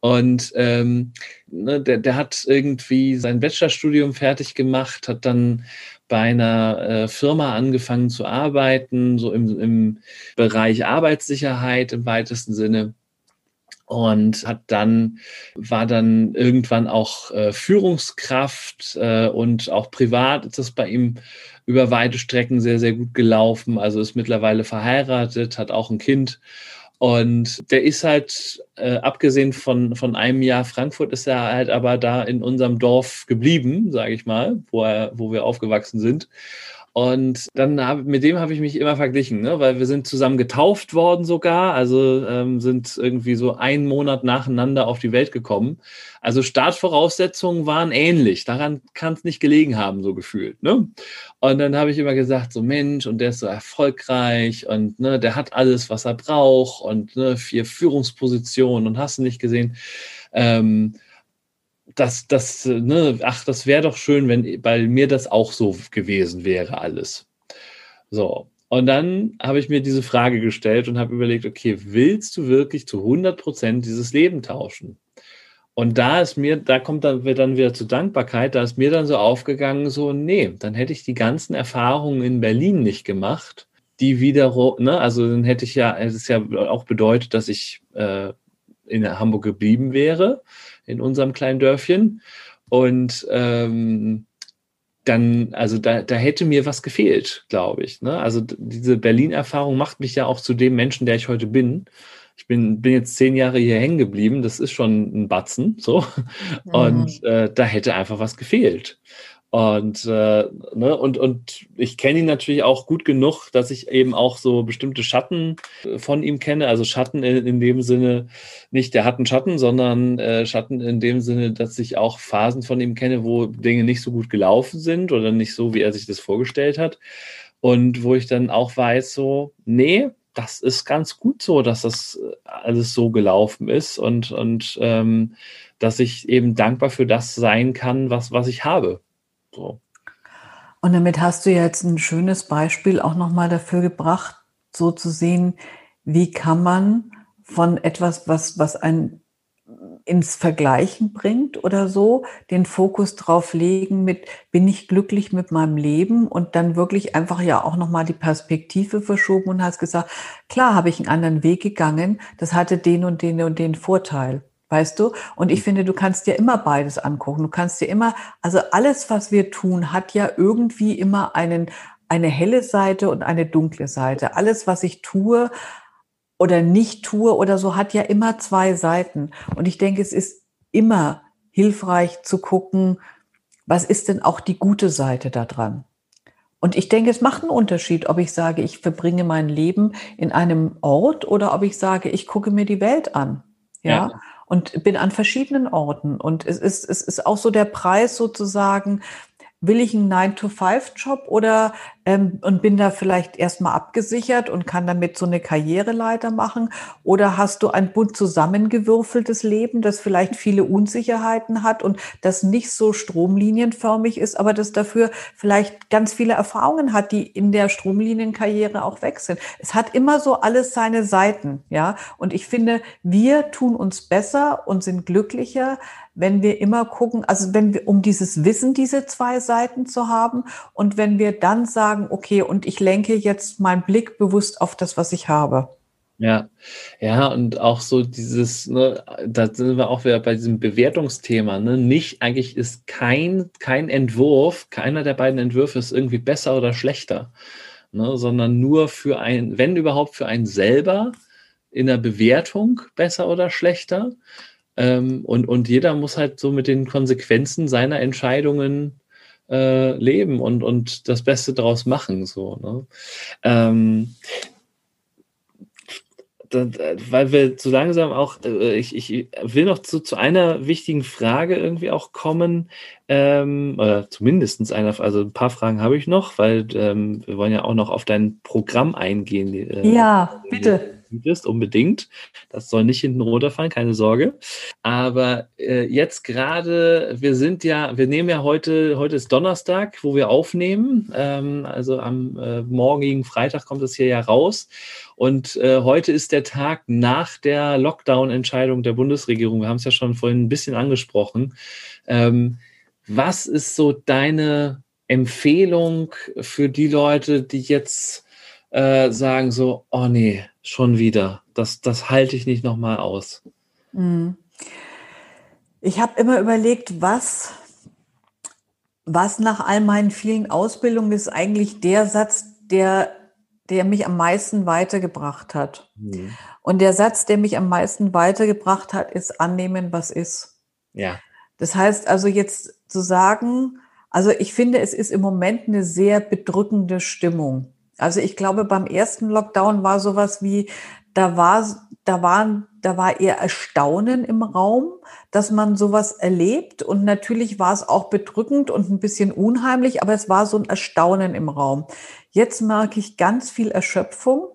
Und ähm, ne, der, der hat irgendwie sein Bachelorstudium fertig gemacht, hat dann bei einer äh, Firma angefangen zu arbeiten, so im, im Bereich Arbeitssicherheit im weitesten Sinne und hat dann war dann irgendwann auch äh, Führungskraft äh, und auch privat ist das bei ihm über weite Strecken sehr sehr gut gelaufen. Also ist mittlerweile verheiratet, hat auch ein Kind und der ist halt äh, abgesehen von von einem Jahr Frankfurt ist er halt aber da in unserem Dorf geblieben, sage ich mal, wo er wo wir aufgewachsen sind und dann hab, mit dem habe ich mich immer verglichen, ne? weil wir sind zusammen getauft worden sogar, also ähm, sind irgendwie so einen Monat nacheinander auf die Welt gekommen. Also Startvoraussetzungen waren ähnlich, daran kann es nicht gelegen haben, so gefühlt. Ne? Und dann habe ich immer gesagt, so Mensch, und der ist so erfolgreich und ne, der hat alles, was er braucht und ne, vier Führungspositionen und hast du nicht gesehen. Ähm, das, das, ne, ach, das wäre doch schön, wenn bei mir das auch so gewesen wäre, alles. So. Und dann habe ich mir diese Frage gestellt und habe überlegt, okay, willst du wirklich zu 100 Prozent dieses Leben tauschen? Und da ist mir, da kommt dann, dann wieder zur Dankbarkeit, da ist mir dann so aufgegangen, so, nee, dann hätte ich die ganzen Erfahrungen in Berlin nicht gemacht, die wiederum, ne, also dann hätte ich ja, es ist ja auch bedeutet, dass ich äh, in Hamburg geblieben wäre in unserem kleinen Dörfchen. Und ähm, dann, also da, da hätte mir was gefehlt, glaube ich. Ne? Also diese Berlin-Erfahrung macht mich ja auch zu dem Menschen, der ich heute bin. Ich bin, bin jetzt zehn Jahre hier hängen geblieben, das ist schon ein Batzen, so. Mhm. Und äh, da hätte einfach was gefehlt. Und, äh, ne, und, und ich kenne ihn natürlich auch gut genug, dass ich eben auch so bestimmte Schatten äh, von ihm kenne. Also Schatten in, in dem Sinne, nicht der hat einen Schatten, sondern äh, Schatten in dem Sinne, dass ich auch Phasen von ihm kenne, wo Dinge nicht so gut gelaufen sind oder nicht so, wie er sich das vorgestellt hat. Und wo ich dann auch weiß, so, nee, das ist ganz gut so, dass das äh, alles so gelaufen ist und, und ähm, dass ich eben dankbar für das sein kann, was, was ich habe. So. Und damit hast du jetzt ein schönes Beispiel auch nochmal dafür gebracht, so zu sehen, wie kann man von etwas, was, was ein ins Vergleichen bringt oder so, den Fokus drauf legen mit, bin ich glücklich mit meinem Leben und dann wirklich einfach ja auch nochmal die Perspektive verschoben und hast gesagt, klar habe ich einen anderen Weg gegangen, das hatte den und den und den Vorteil. Weißt du? Und ich mhm. finde, du kannst dir immer beides angucken. Du kannst dir immer, also alles, was wir tun, hat ja irgendwie immer einen, eine helle Seite und eine dunkle Seite. Alles, was ich tue oder nicht tue oder so, hat ja immer zwei Seiten. Und ich denke, es ist immer hilfreich zu gucken, was ist denn auch die gute Seite da dran? Und ich denke, es macht einen Unterschied, ob ich sage, ich verbringe mein Leben in einem Ort oder ob ich sage, ich gucke mir die Welt an. Ja. ja und bin an verschiedenen Orten. Und es ist, es ist auch so der Preis sozusagen, will ich einen 9-to-5-Job oder ähm, und bin da vielleicht erstmal abgesichert und kann damit so eine Karriereleiter machen? Oder hast du ein bunt zusammengewürfeltes Leben, das vielleicht viele Unsicherheiten hat und das nicht so stromlinienförmig ist, aber das dafür vielleicht ganz viele Erfahrungen hat, die in der Stromlinienkarriere auch weg sind? Es hat immer so alles seine Seiten, ja. Und ich finde, wir tun uns besser und sind glücklicher, wenn wir immer gucken, also wenn wir, um dieses Wissen, diese zwei Seiten zu haben und wenn wir dann sagen, okay, und ich lenke jetzt meinen Blick bewusst auf das, was ich habe. Ja, ja, und auch so dieses, ne, da sind wir auch wieder bei diesem Bewertungsthema, ne? Nicht, eigentlich ist kein, kein Entwurf, keiner der beiden Entwürfe ist irgendwie besser oder schlechter, ne? sondern nur für ein, wenn überhaupt für einen selber in der Bewertung besser oder schlechter. Ähm, und, und jeder muss halt so mit den Konsequenzen seiner Entscheidungen äh, leben und, und das Beste daraus machen. So, ne? ähm, weil wir so langsam auch, äh, ich, ich will noch zu, zu einer wichtigen Frage irgendwie auch kommen, ähm, oder zumindest einer, also ein paar Fragen habe ich noch, weil ähm, wir wollen ja auch noch auf dein Programm eingehen. Äh, ja, bitte bist, unbedingt. Das soll nicht hinten runterfallen, keine Sorge. Aber äh, jetzt gerade, wir sind ja, wir nehmen ja heute, heute ist Donnerstag, wo wir aufnehmen. Ähm, also am äh, morgigen Freitag kommt es hier ja raus. Und äh, heute ist der Tag nach der Lockdown-Entscheidung der Bundesregierung. Wir haben es ja schon vorhin ein bisschen angesprochen. Ähm, was ist so deine Empfehlung für die Leute, die jetzt äh, sagen so, oh nee, schon wieder. Das, das halte ich nicht nochmal aus. Mhm. Ich habe immer überlegt, was, was nach all meinen vielen Ausbildungen ist eigentlich der Satz, der, der mich am meisten weitergebracht hat. Mhm. Und der Satz, der mich am meisten weitergebracht hat, ist annehmen, was ist. Ja. Das heißt also jetzt zu sagen, also ich finde, es ist im Moment eine sehr bedrückende Stimmung. Also ich glaube, beim ersten Lockdown war sowas wie, da war, da waren, da war eher Erstaunen im Raum, dass man sowas erlebt. Und natürlich war es auch bedrückend und ein bisschen unheimlich, aber es war so ein Erstaunen im Raum. Jetzt merke ich ganz viel Erschöpfung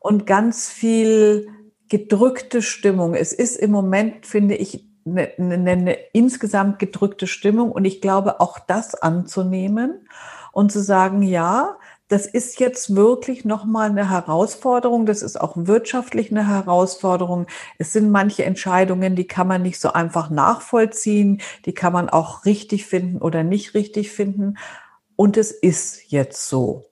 und ganz viel gedrückte Stimmung. Es ist im Moment, finde ich, eine, eine, eine insgesamt gedrückte Stimmung. Und ich glaube, auch das anzunehmen und zu sagen, ja, das ist jetzt wirklich nochmal eine Herausforderung. Das ist auch wirtschaftlich eine Herausforderung. Es sind manche Entscheidungen, die kann man nicht so einfach nachvollziehen. Die kann man auch richtig finden oder nicht richtig finden. Und es ist jetzt so.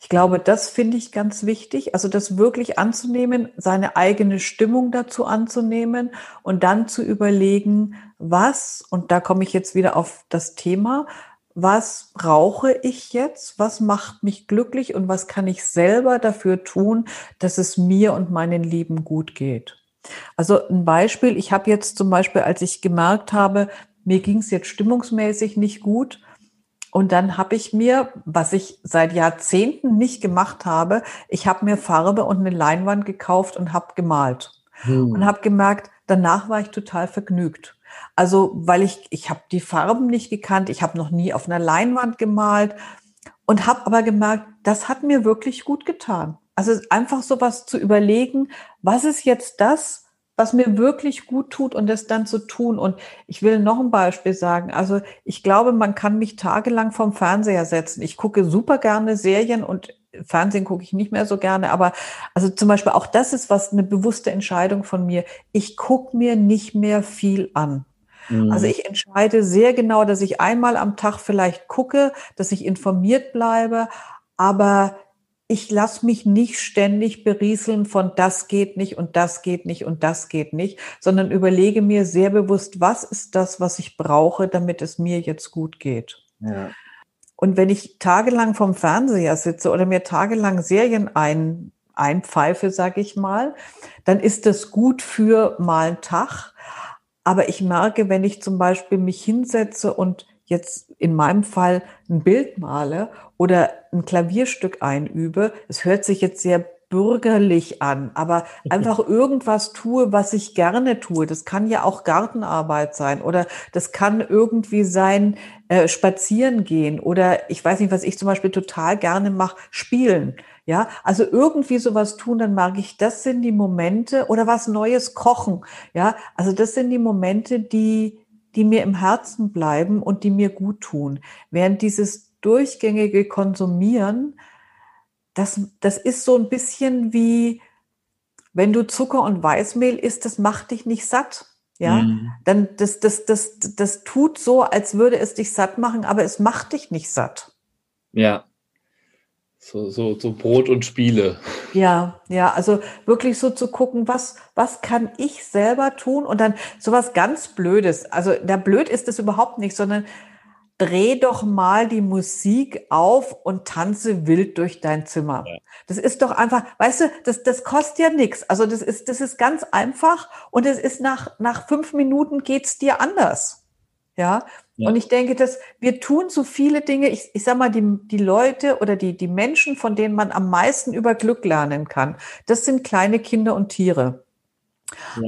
Ich glaube, das finde ich ganz wichtig. Also das wirklich anzunehmen, seine eigene Stimmung dazu anzunehmen und dann zu überlegen, was, und da komme ich jetzt wieder auf das Thema, was brauche ich jetzt, was macht mich glücklich und was kann ich selber dafür tun, dass es mir und meinen Lieben gut geht. Also ein Beispiel, ich habe jetzt zum Beispiel, als ich gemerkt habe, mir ging es jetzt stimmungsmäßig nicht gut, und dann habe ich mir, was ich seit Jahrzehnten nicht gemacht habe, ich habe mir Farbe und eine Leinwand gekauft und habe gemalt. Hm. Und habe gemerkt, danach war ich total vergnügt. Also, weil ich, ich habe die Farben nicht gekannt, ich habe noch nie auf einer Leinwand gemalt und habe aber gemerkt, das hat mir wirklich gut getan. Also einfach so was zu überlegen, was ist jetzt das, was mir wirklich gut tut und das dann zu tun. Und ich will noch ein Beispiel sagen. Also ich glaube, man kann mich tagelang vom Fernseher setzen. Ich gucke super gerne Serien und Fernsehen gucke ich nicht mehr so gerne, aber also zum Beispiel auch das ist was eine bewusste Entscheidung von mir. Ich gucke mir nicht mehr viel an. Mhm. Also ich entscheide sehr genau, dass ich einmal am Tag vielleicht gucke, dass ich informiert bleibe, aber ich lasse mich nicht ständig berieseln von das geht nicht und das geht nicht und das geht nicht, sondern überlege mir sehr bewusst, was ist das, was ich brauche, damit es mir jetzt gut geht. Ja. Und wenn ich tagelang vom Fernseher sitze oder mir tagelang Serien ein, einpfeife, sage ich mal, dann ist das gut für mal einen Tag. Aber ich merke, wenn ich zum Beispiel mich hinsetze und jetzt in meinem Fall ein Bild male oder ein Klavierstück einübe, es hört sich jetzt sehr bürgerlich an, aber einfach irgendwas tue, was ich gerne tue. Das kann ja auch Gartenarbeit sein oder das kann irgendwie sein, äh, spazieren gehen oder ich weiß nicht, was ich zum Beispiel total gerne mache, spielen. Ja, also irgendwie sowas tun, dann mag ich, das sind die Momente oder was Neues kochen. Ja, also das sind die Momente, die, die mir im Herzen bleiben und die mir gut tun. Während dieses durchgängige Konsumieren, das, das ist so ein bisschen wie, wenn du Zucker und Weißmehl isst, das macht dich nicht satt. Ja, mhm. dann das, das, das, das tut so, als würde es dich satt machen, aber es macht dich nicht satt. Ja. So, so, so Brot und Spiele. Ja, ja, also wirklich so zu gucken, was, was kann ich selber tun und dann sowas ganz Blödes. Also der blöd ist es überhaupt nicht, sondern dreh doch mal die Musik auf und tanze wild durch dein Zimmer. Ja. Das ist doch einfach, weißt du, das, das kostet ja nichts. Also das ist, das ist ganz einfach und es ist nach, nach fünf Minuten geht's dir anders. Ja? ja. Und ich denke, dass wir tun so viele Dinge. Ich, ich sag mal, die, die Leute oder die, die Menschen, von denen man am meisten über Glück lernen kann, das sind kleine Kinder und Tiere.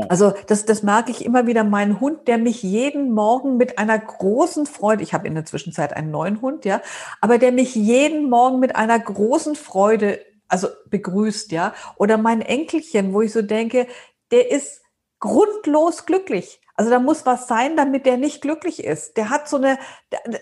Also das, das merke ich immer wieder. Mein Hund, der mich jeden Morgen mit einer großen Freude, ich habe in der Zwischenzeit einen neuen Hund, ja, aber der mich jeden Morgen mit einer großen Freude, also begrüßt, ja. Oder mein Enkelchen, wo ich so denke, der ist grundlos glücklich. Also da muss was sein, damit der nicht glücklich ist. Der hat so eine,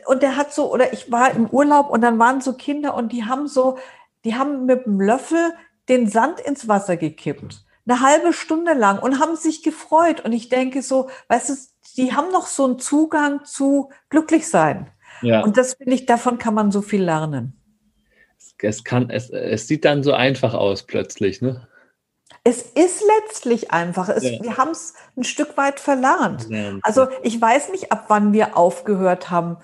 und der hat so, oder ich war im Urlaub und dann waren so Kinder und die haben so, die haben mit dem Löffel den Sand ins Wasser gekippt eine halbe Stunde lang und haben sich gefreut. Und ich denke so, weißt du, die haben noch so einen Zugang zu glücklich sein. Ja. Und das finde ich, davon kann man so viel lernen. Es, kann, es, es sieht dann so einfach aus plötzlich, ne? Es ist letztlich einfach. Es, ja. Wir haben es ein Stück weit verlernt. Also ich weiß nicht, ab wann wir aufgehört haben,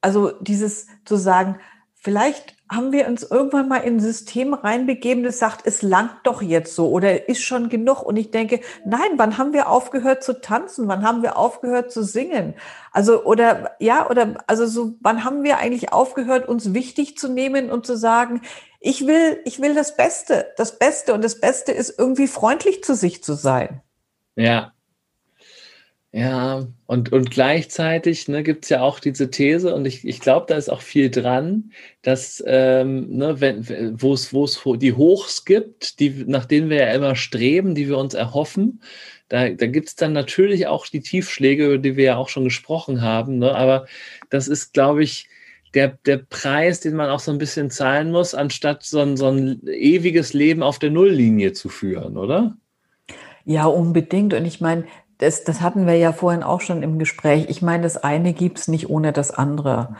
also dieses zu sagen, vielleicht haben wir uns irgendwann mal in ein System reinbegeben, das sagt, es langt doch jetzt so oder ist schon genug. Und ich denke, nein, wann haben wir aufgehört zu tanzen? Wann haben wir aufgehört zu singen? Also, oder, ja, oder, also so, wann haben wir eigentlich aufgehört, uns wichtig zu nehmen und zu sagen, ich will, ich will das Beste, das Beste und das Beste ist irgendwie freundlich zu sich zu sein. Ja, ja, und, und gleichzeitig ne, gibt es ja auch diese These, und ich, ich glaube, da ist auch viel dran, dass ähm, ne, wo es die Hochs gibt, die, nach denen wir ja immer streben, die wir uns erhoffen, da, da gibt es dann natürlich auch die Tiefschläge, über die wir ja auch schon gesprochen haben. Ne? Aber das ist, glaube ich, der, der Preis, den man auch so ein bisschen zahlen muss, anstatt so ein, so ein ewiges Leben auf der Nulllinie zu führen, oder? Ja, unbedingt. Und ich meine, das, das hatten wir ja vorhin auch schon im Gespräch. Ich meine, das eine gibt es nicht ohne das andere.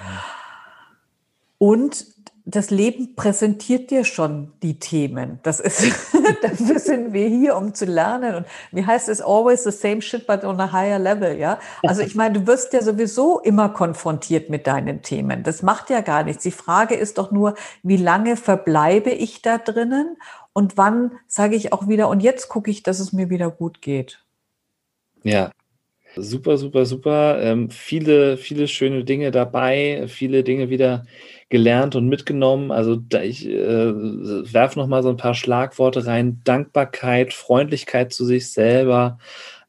Und das Leben präsentiert dir schon die Themen. Das ist, dafür sind wir hier, um zu lernen. Und wie heißt es? Always the same shit, but on a higher level, ja? Also ich meine, du wirst ja sowieso immer konfrontiert mit deinen Themen. Das macht ja gar nichts. Die Frage ist doch nur, wie lange verbleibe ich da drinnen? Und wann sage ich auch wieder, und jetzt gucke ich, dass es mir wieder gut geht. Ja, super, super, super. Ähm, viele, viele schöne Dinge dabei, viele Dinge wieder gelernt und mitgenommen. Also ich äh, werfe noch mal so ein paar Schlagworte rein: Dankbarkeit, Freundlichkeit zu sich selber,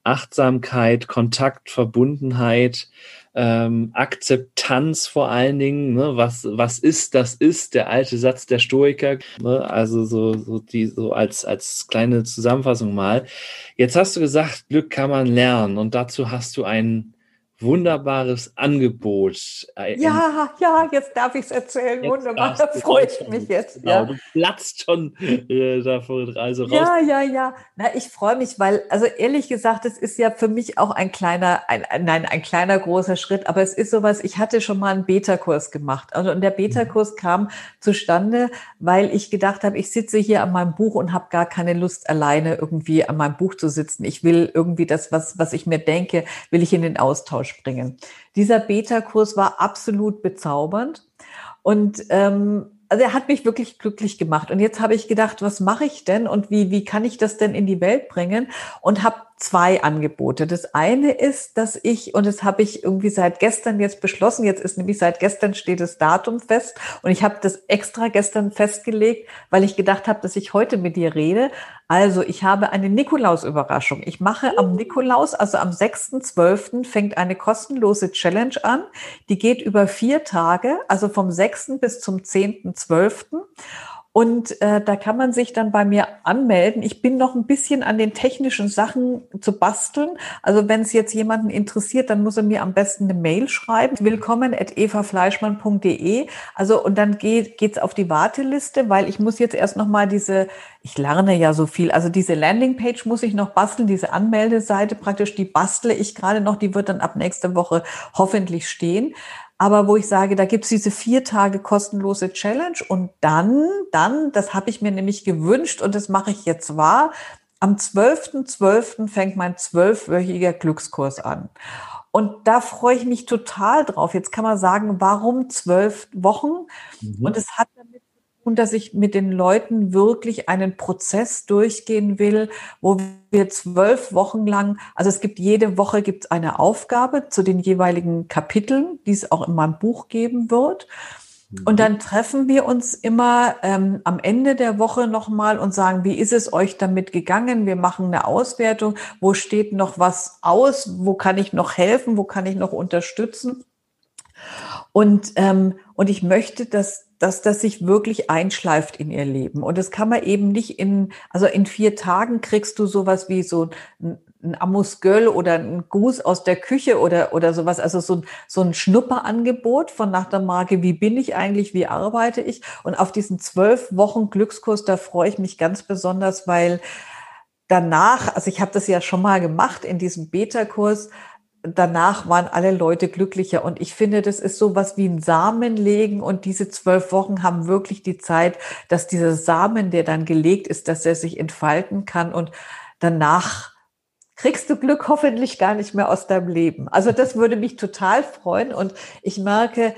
Achtsamkeit, Kontakt, Verbundenheit, ähm, Akzeptanz vor allen Dingen, ne? was, was ist, das ist, der alte Satz der Stoiker, ne? also so, so, die, so als, als kleine Zusammenfassung mal. Jetzt hast du gesagt, Glück kann man lernen und dazu hast du ein wunderbares Angebot. Äh, ja, ja, jetzt darf ich es erzählen. Wunderbar, da freue ich mich jetzt. Genau, ja. du platzt schon äh, davon also raus. Ja, ja, ja. Na, ich freue mich, weil, also ehrlich gesagt, es ist ja für mich auch ein kleiner, ein, nein, ein kleiner großer Schritt, aber es ist sowas, ich hatte schon mal einen Beta-Kurs gemacht. Also, und der Beta-Kurs mhm. kam zustande, weil ich gedacht habe, ich sitze hier an meinem Buch und habe gar keine Lust, alleine irgendwie an meinem Buch zu sitzen. Ich will irgendwie das, was, was ich mir denke, will ich in den Austausch springen. Dieser Beta-Kurs war absolut bezaubernd und ähm, also er hat mich wirklich glücklich gemacht. Und jetzt habe ich gedacht, was mache ich denn und wie, wie kann ich das denn in die Welt bringen? Und habe zwei Angebote. Das eine ist, dass ich, und das habe ich irgendwie seit gestern jetzt beschlossen, jetzt ist nämlich seit gestern steht das Datum fest und ich habe das extra gestern festgelegt, weil ich gedacht habe, dass ich heute mit dir rede. Also ich habe eine Nikolaus-Überraschung. Ich mache am Nikolaus, also am 6.12. fängt eine kostenlose Challenge an. Die geht über vier Tage, also vom 6. bis zum 10.12. Und äh, da kann man sich dann bei mir anmelden. Ich bin noch ein bisschen an den technischen Sachen zu basteln. Also wenn es jetzt jemanden interessiert, dann muss er mir am besten eine Mail schreiben. Willkommen at evafleischmann.de. Also und dann geht geht's auf die Warteliste, weil ich muss jetzt erst noch mal diese, ich lerne ja so viel. Also diese Landingpage muss ich noch basteln, diese Anmeldeseite praktisch, die bastle ich gerade noch. Die wird dann ab nächste Woche hoffentlich stehen aber wo ich sage, da gibt's diese vier Tage kostenlose Challenge und dann, dann, das habe ich mir nämlich gewünscht und das mache ich jetzt wahr, am 12.12. .12. fängt mein zwölfwöchiger Glückskurs an. Und da freue ich mich total drauf. Jetzt kann man sagen, warum zwölf Wochen? Mhm. Und es hat und dass ich mit den Leuten wirklich einen Prozess durchgehen will, wo wir zwölf Wochen lang, also es gibt jede Woche gibt es eine Aufgabe zu den jeweiligen Kapiteln, die es auch in meinem Buch geben wird. Und dann treffen wir uns immer ähm, am Ende der Woche nochmal und sagen, wie ist es euch damit gegangen? Wir machen eine Auswertung. Wo steht noch was aus? Wo kann ich noch helfen? Wo kann ich noch unterstützen? Und, ähm, und ich möchte, dass dass das sich wirklich einschleift in ihr Leben. Und das kann man eben nicht in, also in vier Tagen kriegst du sowas wie so ein, ein oder ein Gruß aus der Küche oder, oder sowas. Also so, so ein Schnupperangebot von nach der Marke, wie bin ich eigentlich, wie arbeite ich? Und auf diesen zwölf Wochen Glückskurs, da freue ich mich ganz besonders, weil danach, also ich habe das ja schon mal gemacht in diesem Beta-Kurs, danach waren alle Leute glücklicher. Und ich finde, das ist so was wie ein Samen legen. Und diese zwölf Wochen haben wirklich die Zeit, dass dieser Samen, der dann gelegt ist, dass er sich entfalten kann. Und danach kriegst du Glück hoffentlich gar nicht mehr aus deinem Leben. Also das würde mich total freuen. Und ich merke,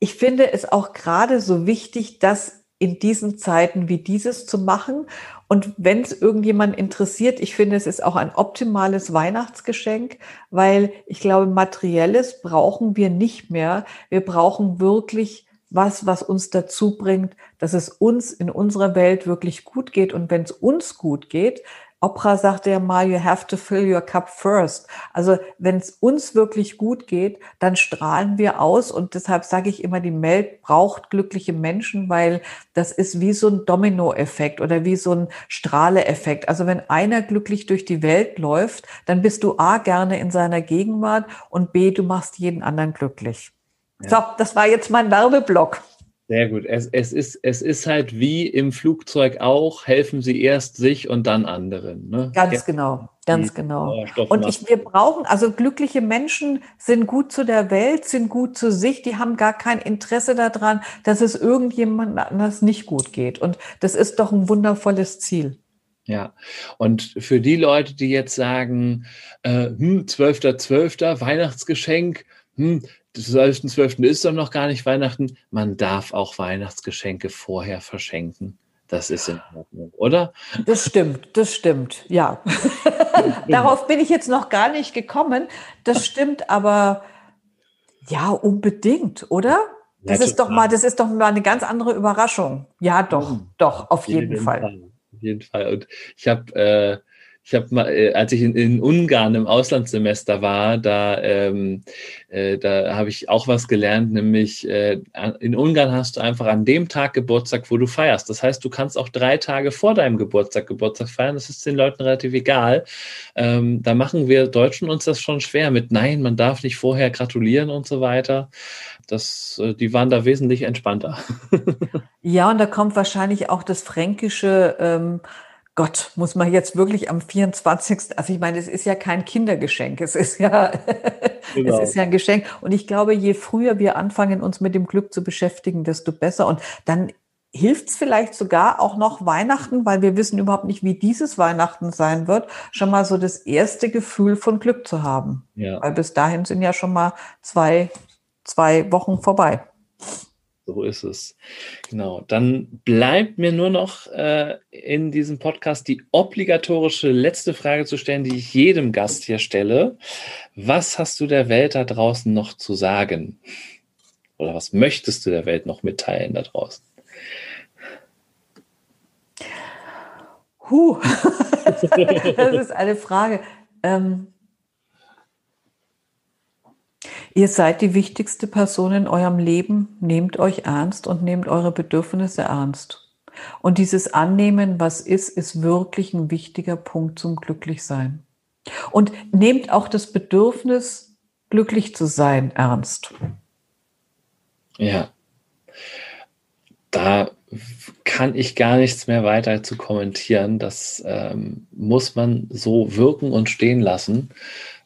ich finde es auch gerade so wichtig, das in diesen Zeiten wie dieses zu machen. Und wenn es irgendjemand interessiert, ich finde, es ist auch ein optimales Weihnachtsgeschenk, weil ich glaube, materielles brauchen wir nicht mehr. Wir brauchen wirklich was, was uns dazu bringt, dass es uns in unserer Welt wirklich gut geht. Und wenn es uns gut geht, Oprah sagte ja mal, you have to fill your cup first. Also wenn es uns wirklich gut geht, dann strahlen wir aus und deshalb sage ich immer, die Welt braucht glückliche Menschen, weil das ist wie so ein Dominoeffekt oder wie so ein Strahleeffekt. Also wenn einer glücklich durch die Welt läuft, dann bist du A gerne in seiner Gegenwart und B, du machst jeden anderen glücklich. Ja. So, das war jetzt mein Werbeblock. Sehr gut. Es, es, ist, es ist halt wie im Flugzeug auch, helfen Sie erst sich und dann anderen. Ne? Ganz genau, ganz genau. Und ich, wir brauchen, also glückliche Menschen sind gut zu der Welt, sind gut zu sich, die haben gar kein Interesse daran, dass es irgendjemand anders nicht gut geht. Und das ist doch ein wundervolles Ziel. Ja, und für die Leute, die jetzt sagen, äh, hm, 12.12. .12., Weihnachtsgeschenk, hm, 12.12. ist doch noch gar nicht Weihnachten. Man darf auch Weihnachtsgeschenke vorher verschenken. Das ist in Ordnung, oder? Das stimmt, das stimmt, ja. Darauf bin ich jetzt noch gar nicht gekommen. Das stimmt, aber ja, unbedingt, oder? Das ja, ist doch mal, das ist doch mal eine ganz andere Überraschung. Ja, doch, mhm. doch, auf jeden, jeden Fall. Fall. Auf jeden Fall. Und ich habe äh, ich habe mal, äh, als ich in, in, Ungarn im Auslandssemester war, da, ähm, äh, da habe ich auch was gelernt, nämlich äh, in Ungarn hast du einfach an dem Tag Geburtstag, wo du feierst. Das heißt, du kannst auch drei Tage vor deinem Geburtstag Geburtstag feiern. Das ist den Leuten relativ egal. Ähm, da machen wir Deutschen uns das schon schwer mit, nein, man darf nicht vorher gratulieren und so weiter. Das, äh, die waren da wesentlich entspannter. ja, und da kommt wahrscheinlich auch das fränkische ähm, Gott, muss man jetzt wirklich am 24. Also ich meine, es ist ja kein Kindergeschenk, es ist ja, genau. es ist ja ein Geschenk. Und ich glaube, je früher wir anfangen, uns mit dem Glück zu beschäftigen, desto besser. Und dann hilft es vielleicht sogar auch noch Weihnachten, weil wir wissen überhaupt nicht, wie dieses Weihnachten sein wird, schon mal so das erste Gefühl von Glück zu haben. Ja. Weil bis dahin sind ja schon mal zwei, zwei Wochen vorbei. So ist es. Genau. Dann bleibt mir nur noch äh, in diesem Podcast die obligatorische letzte Frage zu stellen, die ich jedem Gast hier stelle. Was hast du der Welt da draußen noch zu sagen? Oder was möchtest du der Welt noch mitteilen da draußen? Huh, das ist eine Frage. Ähm, ihr seid die wichtigste Person in eurem Leben. Nehmt euch ernst und nehmt eure Bedürfnisse ernst. Und dieses Annehmen, was ist, ist wirklich ein wichtiger Punkt zum Glücklichsein. Und nehmt auch das Bedürfnis, glücklich zu sein, ernst. Ja. Da kann ich gar nichts mehr weiter zu kommentieren. Das ähm, muss man so wirken und stehen lassen.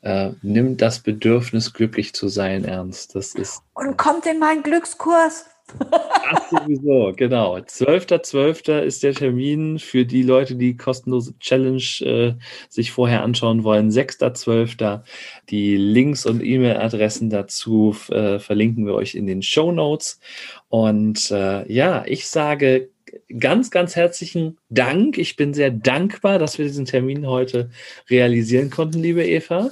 Äh, nimm das Bedürfnis, glücklich zu sein, ernst. Das ist. Und kommt in meinen Glückskurs. Ach, sowieso, genau. 12.12. .12. ist der Termin für die Leute, die kostenlose Challenge äh, sich vorher anschauen wollen. 6.12. Die Links und E-Mail-Adressen dazu äh, verlinken wir euch in den Show Notes. Und äh, ja, ich sage ganz, ganz herzlichen Dank. Ich bin sehr dankbar, dass wir diesen Termin heute realisieren konnten, liebe Eva.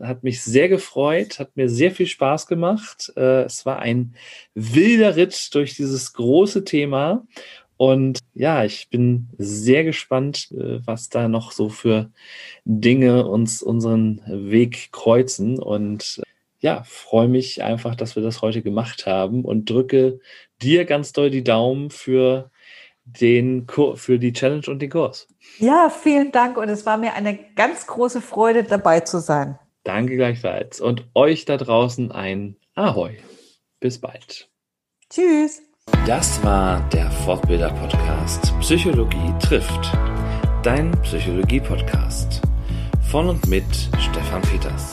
Hat mich sehr gefreut, hat mir sehr viel Spaß gemacht. Äh, es war ein wilder Ritt durch dieses große Thema. Und ja, ich bin sehr gespannt, äh, was da noch so für Dinge uns unseren Weg kreuzen. Und ja, freue mich einfach, dass wir das heute gemacht haben und drücke dir ganz doll die Daumen für den für die Challenge und den Kurs. Ja, vielen Dank und es war mir eine ganz große Freude dabei zu sein. Danke gleichfalls und euch da draußen ein Ahoi. Bis bald. Tschüss. Das war der Fortbilder Podcast Psychologie trifft. Dein Psychologie Podcast von und mit Stefan Peters.